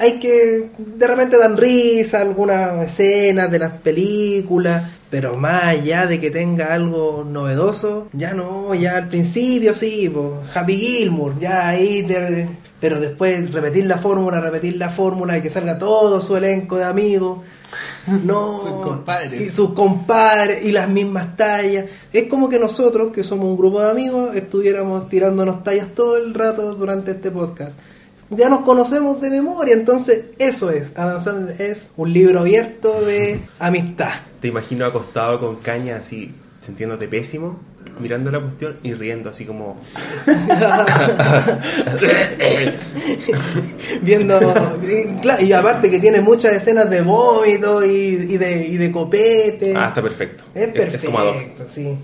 Hay que, de repente dan risa algunas escenas de las películas, pero más allá de que tenga algo novedoso, ya no, ya al principio sí, pues, Happy Gilmore, ya ahí, te- pero después repetir la fórmula, repetir la fórmula y que salga todo su elenco de amigos. No, Sus compadres. y sus compadres y las mismas tallas. Es como que nosotros, que somos un grupo de amigos, estuviéramos tirándonos tallas todo el rato durante este podcast. Ya nos conocemos de memoria, entonces eso es. Adam es un libro abierto de amistad. Te imagino acostado con caña así, sintiéndote pésimo, mirando la cuestión y riendo así como... Viendo. y, aparte que tiene muchas escenas de vómito y, y de, y de copete. Ah, está perfecto. es es como ad hoc. perfecto, sí.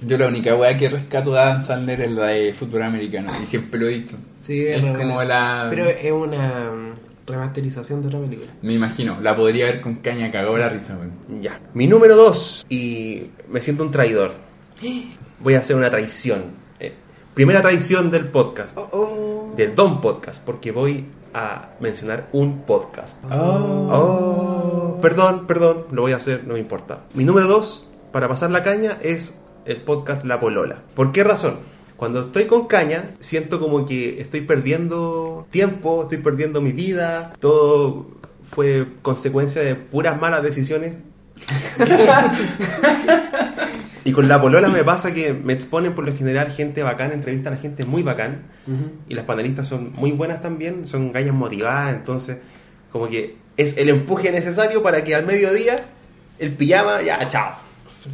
Yo la única weá que rescato de Adam Sandler es la de fútbol americano. Y siempre lo he dicho. Sí, es re como la. Pero es una mm, remasterización de otra película. Me imagino, la podría ver con caña cagado la risa, weón. Ya. Mi número dos, y me siento un traidor. Voy a hacer una traición. Eh, primera traición del podcast, Oh, oh. del Don Podcast, porque voy a mencionar un podcast. Oh. Oh, perdón, perdón, lo voy a hacer, no me importa. Mi número dos, para pasar la caña, es el podcast La Polola. ¿Por qué razón? Cuando estoy con caña, siento como que estoy perdiendo tiempo, estoy perdiendo mi vida, todo fue consecuencia de puras malas decisiones. y con La Polola me pasa que me exponen por lo general gente bacán, entrevistan a gente muy bacán. Y las panelistas son muy buenas también, son gallas motivadas, entonces como que es el empuje necesario para que al mediodía el pijama, ya, chao.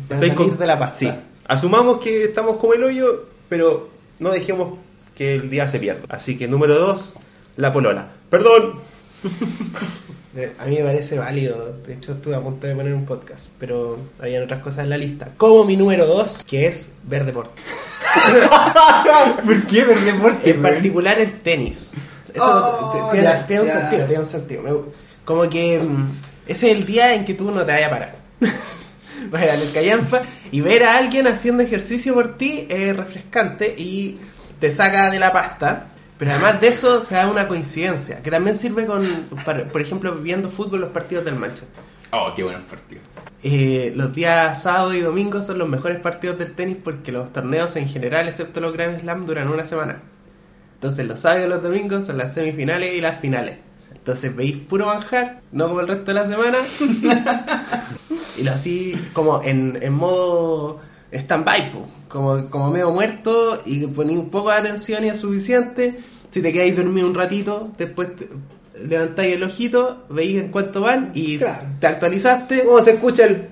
Para salir de la pasta. Sí, asumamos que estamos como el hoyo, pero no dejemos que el día se pierda. Así que número dos, la polola. Perdón. Eh, A mí me parece válido. De hecho, estuve a punto de poner un podcast, pero habían otras cosas en la lista. Como mi número 2, que es ver deporte. ¿Por qué ver deporte, En particular el tenis. Eso Oh, te- tiene, ya, tiene un ya. sentido, tiene un sentido. Como que mm, ese es el día en que tú no te vayas a parar. Ir al callampa y ver a alguien haciendo ejercicio por ti es refrescante y te saca de la pasta. Pero además de eso se da una coincidencia, que también sirve con, para- por ejemplo, viendo fútbol los partidos del Manchester. Oh, qué buenos partidos. Eh, los días sábado y domingo son los mejores partidos del tenis porque los torneos en general, excepto los Grand Slam, duran una semana. Entonces los sábados y los domingos son las semifinales y las finales. Entonces veis puro manjar, no como el resto de la semana. y lo así como en, en modo stand-by, como, como medio muerto y ponéis un poco de atención y es suficiente. Si te quedáis dormido un ratito, después te- levantáis el ojito, veis en cuánto van y Claro. te actualizaste. ¿Cómo se escucha el.?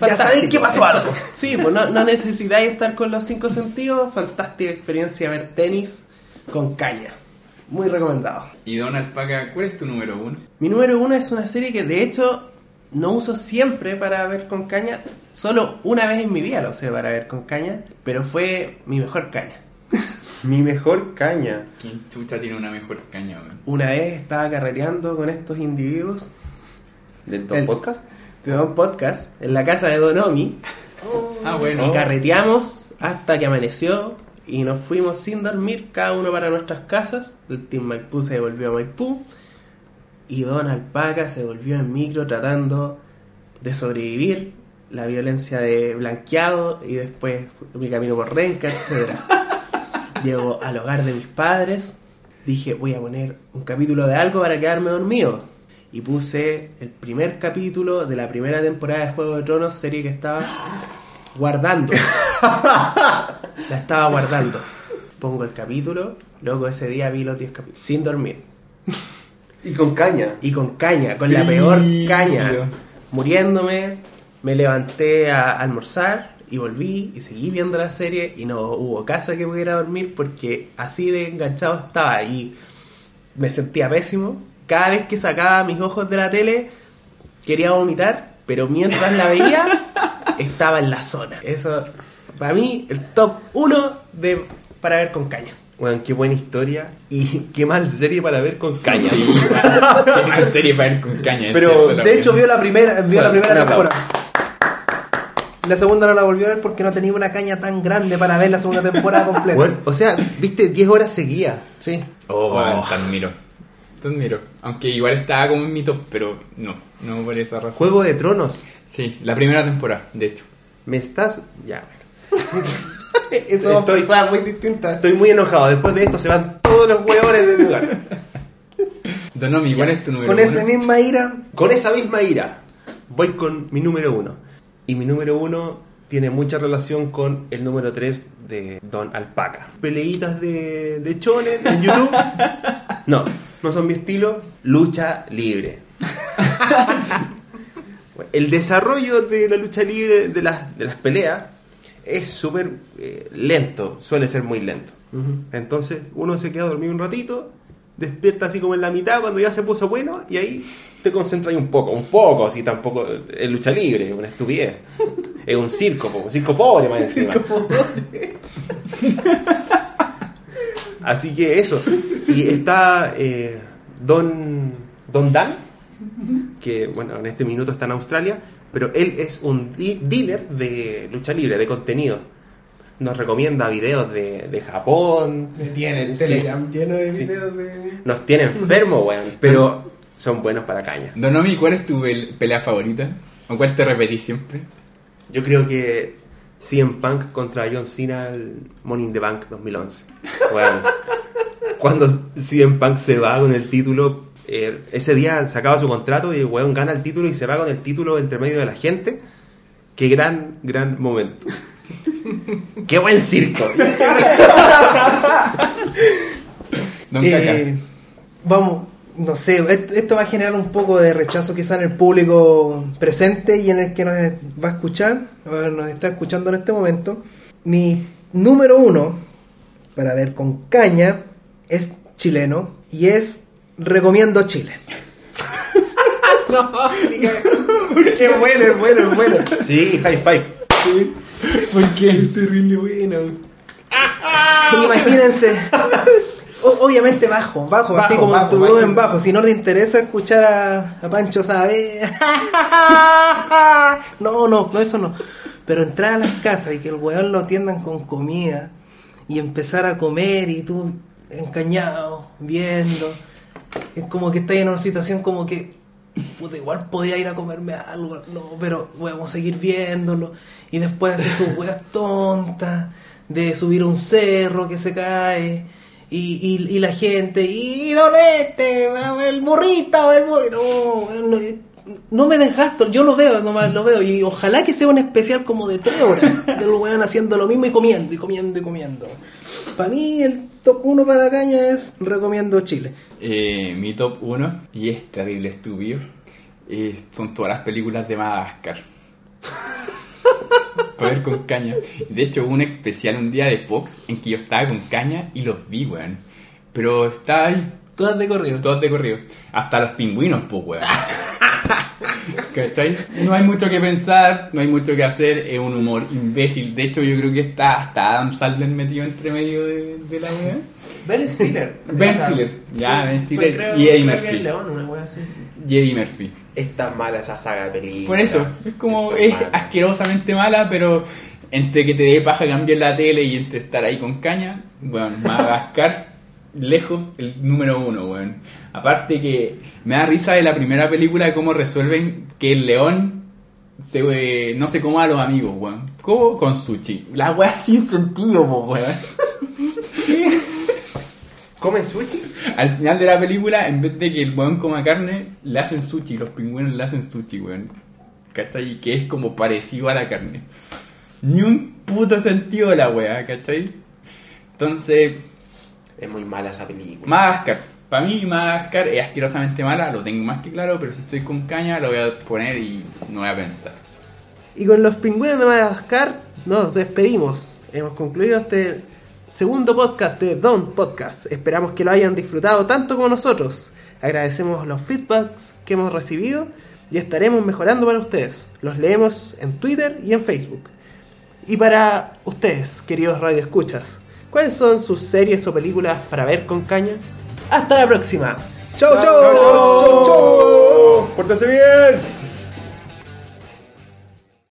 Ya sabéis que pasó algo. Sí, pues no, no necesitáis estar con los cinco sentidos. Fantástica experiencia ver tenis con caña. Muy recomendado. Y Don Alpaca, ¿cuál es tu número uno? Mi número uno es una serie que de hecho no uso siempre para ver con caña. Solo una vez en mi vida lo usé para ver con caña, pero fue mi mejor caña. Mi mejor caña. ¿Quién chucha tiene una mejor caña? Una vez estaba carreteando con estos individuos ¿Del Don El- Podcast? de un podcast en la casa de Don Omi. Ah, bueno. Y carreteamos hasta que amaneció y nos fuimos sin dormir, cada uno para nuestras casas. El Team Maipú se devolvió a Maipú y Don Alpaca se volvió en micro tratando de sobrevivir la violencia de blanqueado y después mi camino por Renca, etcétera. Llego al hogar de mis padres, dije voy a poner un capítulo de algo para quedarme dormido. Y puse el primer capítulo de la primera temporada de Juego de Tronos, serie que estaba guardando. La estaba guardando. Pongo el capítulo, luego ese día vi los 10 capítulos, sin dormir. Y con caña. Y con caña, con la peor caña. Muriéndome, me levanté a almorzar y volví y seguí viendo la serie y no hubo casa que pudiera dormir porque así de enganchado estaba y me sentía pésimo. Cada vez que sacaba mis ojos de la tele quería vomitar, pero mientras la veía estaba en la zona. Eso, para mí, el top 1 de, para ver con caña. Bueno, qué buena historia y qué mal serie para ver con caña. Sí, qué mal serie para ir con caña. Pero, cierto, De también. hecho, vio la primera, vio Bueno, la primera temporada. La segunda no la volvió a ver porque no tenía una caña tan grande para ver la segunda temporada completa. Bueno, o sea, viste 10 horas seguidas. Sí. Oh, weón, te admiro. te admiro. Aunque igual estaba como en mi top, pero no, no por esa razón. Juego de Tronos. Sí, la primera temporada, de hecho. Me estás. Ya, bueno. Eso son Estoy- cosas muy distintas. Estoy muy enojado. Después de esto se van todos los huevones del lugar. Donomi, ¿cuál es tu número Con uno? esa misma ira, Con esa misma ira, voy con mi número uno. Y mi número uno tiene mucha relación con el número 3 de Don Alpaca. Peleitas de, de chones en YouTube. No, no son mi estilo. Lucha libre. El desarrollo de la lucha libre, de las, de las peleas, es súper eh, lento, suele ser muy lento. Entonces uno se queda dormido un ratito, despierta así como en la mitad cuando ya se puso bueno y ahí te concentras un poco, un poco, así tampoco es lucha libre, es una estupidez. Es un circo, un circo pobre más encima. Así que eso. Y está eh, Don, Don Dan, que bueno, en este minuto está en Australia, pero él es un dealer de lucha libre, de contenido. Nos recomienda videos de, de Japón, Me tiene el Sí. Telegram lleno de Sí. videos de. nos tiene enfermos, weón, pero son buenos para caña. Donomi, ¿cuál es tu pel- pelea favorita? ¿O cuál te repetís siempre? Yo creo que CM Punk contra John Cena el Money in the Bank 2011. Weón. Cuando CM Punk se va con el título, eh, ese día se acaba su contrato y el weón gana el título y se va con el título entre medio de la gente. Qué gran, gran momento. Qué buen circo. Don eh, vamos, no sé, esto, esto va a generar un poco de rechazo quizá en el público presente y en el que nos va a escuchar, o nos está escuchando en este momento. Mi número uno, para ver con caña, es chileno y es Recomiendo Chile. Qué bueno, es bueno, es bueno. Sí, high five. ¿Por qué? Terrible bueno. Imagínense. O- obviamente bajo, bajo, así Bajo, como bajo, tu bajo. volumen bajo. Si no te interesa escuchar a, a Pancho Sabe. No, no, no, eso no. Pero entrar a las casas y que el weón lo atiendan con comida y empezar a comer y tú encañado, viendo. Es como que estás en una situación como que, puta, igual podría ir a comerme algo, no, pero vamos a seguir viéndolo. Y después hacer sus weas tontas, de subir un cerro que se cae. Y, y, la gente, y Donete, el burrito, el burrito. No, no, me den gasto, yo lo veo, nomás lo veo. Y ojalá que sea un especial como de tres horas, del weón haciendo lo mismo y comiendo, y comiendo, y comiendo. Para mí, el top 1 para caña es recomiendo Chile. Eh, mi top 1, y es terrible estúpido, eh, son todas las películas de Madagascar. Para ver con caña. De hecho, hubo un especial un día de Fox en que yo estaba con caña y los vi, weón. Pero está ahí, Todas de corrido. todos de corrido. Hasta los pingüinos, pues, weón. ¿Cachai? No hay mucho que pensar, no hay mucho que hacer, es un humor imbécil. De hecho, yo creo que está hasta Adam Sandler metido entre medio de, de la weá. Ben Stiller. Ben Stiller. Ya, Ben fue, Stiller creo- y Eddie Murphy. León, una wea así. Y Eddie Murphy. Es tan mala esa saga de películas. Por eso, es como, es mala. asquerosamente mala, pero entre que te dé paja cambiar la tele y entre estar ahí con caña, bueno, Madagascar, lejos el número uno, weón. Aparte que me da risa de la primera película de cómo resuelven que el león se, eh, no se coma a los amigos, weón. ¿Cómo? Con sushi. La weá sin sentido, weón. ¿Comen sushi? Al final de la película, en vez de que el weón coma carne, le hacen sushi, los pingüinos le hacen sushi, weón. ¿Cachai? Que es como parecido a la carne. Ni un puto sentido de la weá, ¿cachai? Entonces, Es muy mala esa película. Madagascar. Para mí, Madagascar es asquerosamente mala, lo tengo más que claro, pero si estoy con caña, lo voy a poner y no voy a pensar. Y con los pingüinos de Madagascar nos despedimos. Hemos concluido este segundo podcast de Don Podcast. Esperamos que lo hayan disfrutado tanto como nosotros. Agradecemos los feedbacks que hemos recibido y estaremos mejorando para ustedes. Los leemos en Twitter y en Facebook. Y para ustedes, queridos radioescuchas, ¿cuáles son sus series o películas para ver con caña? Hasta la próxima. ¡Chau, chau! ¡Chau, chau! ¡Pórtense bien!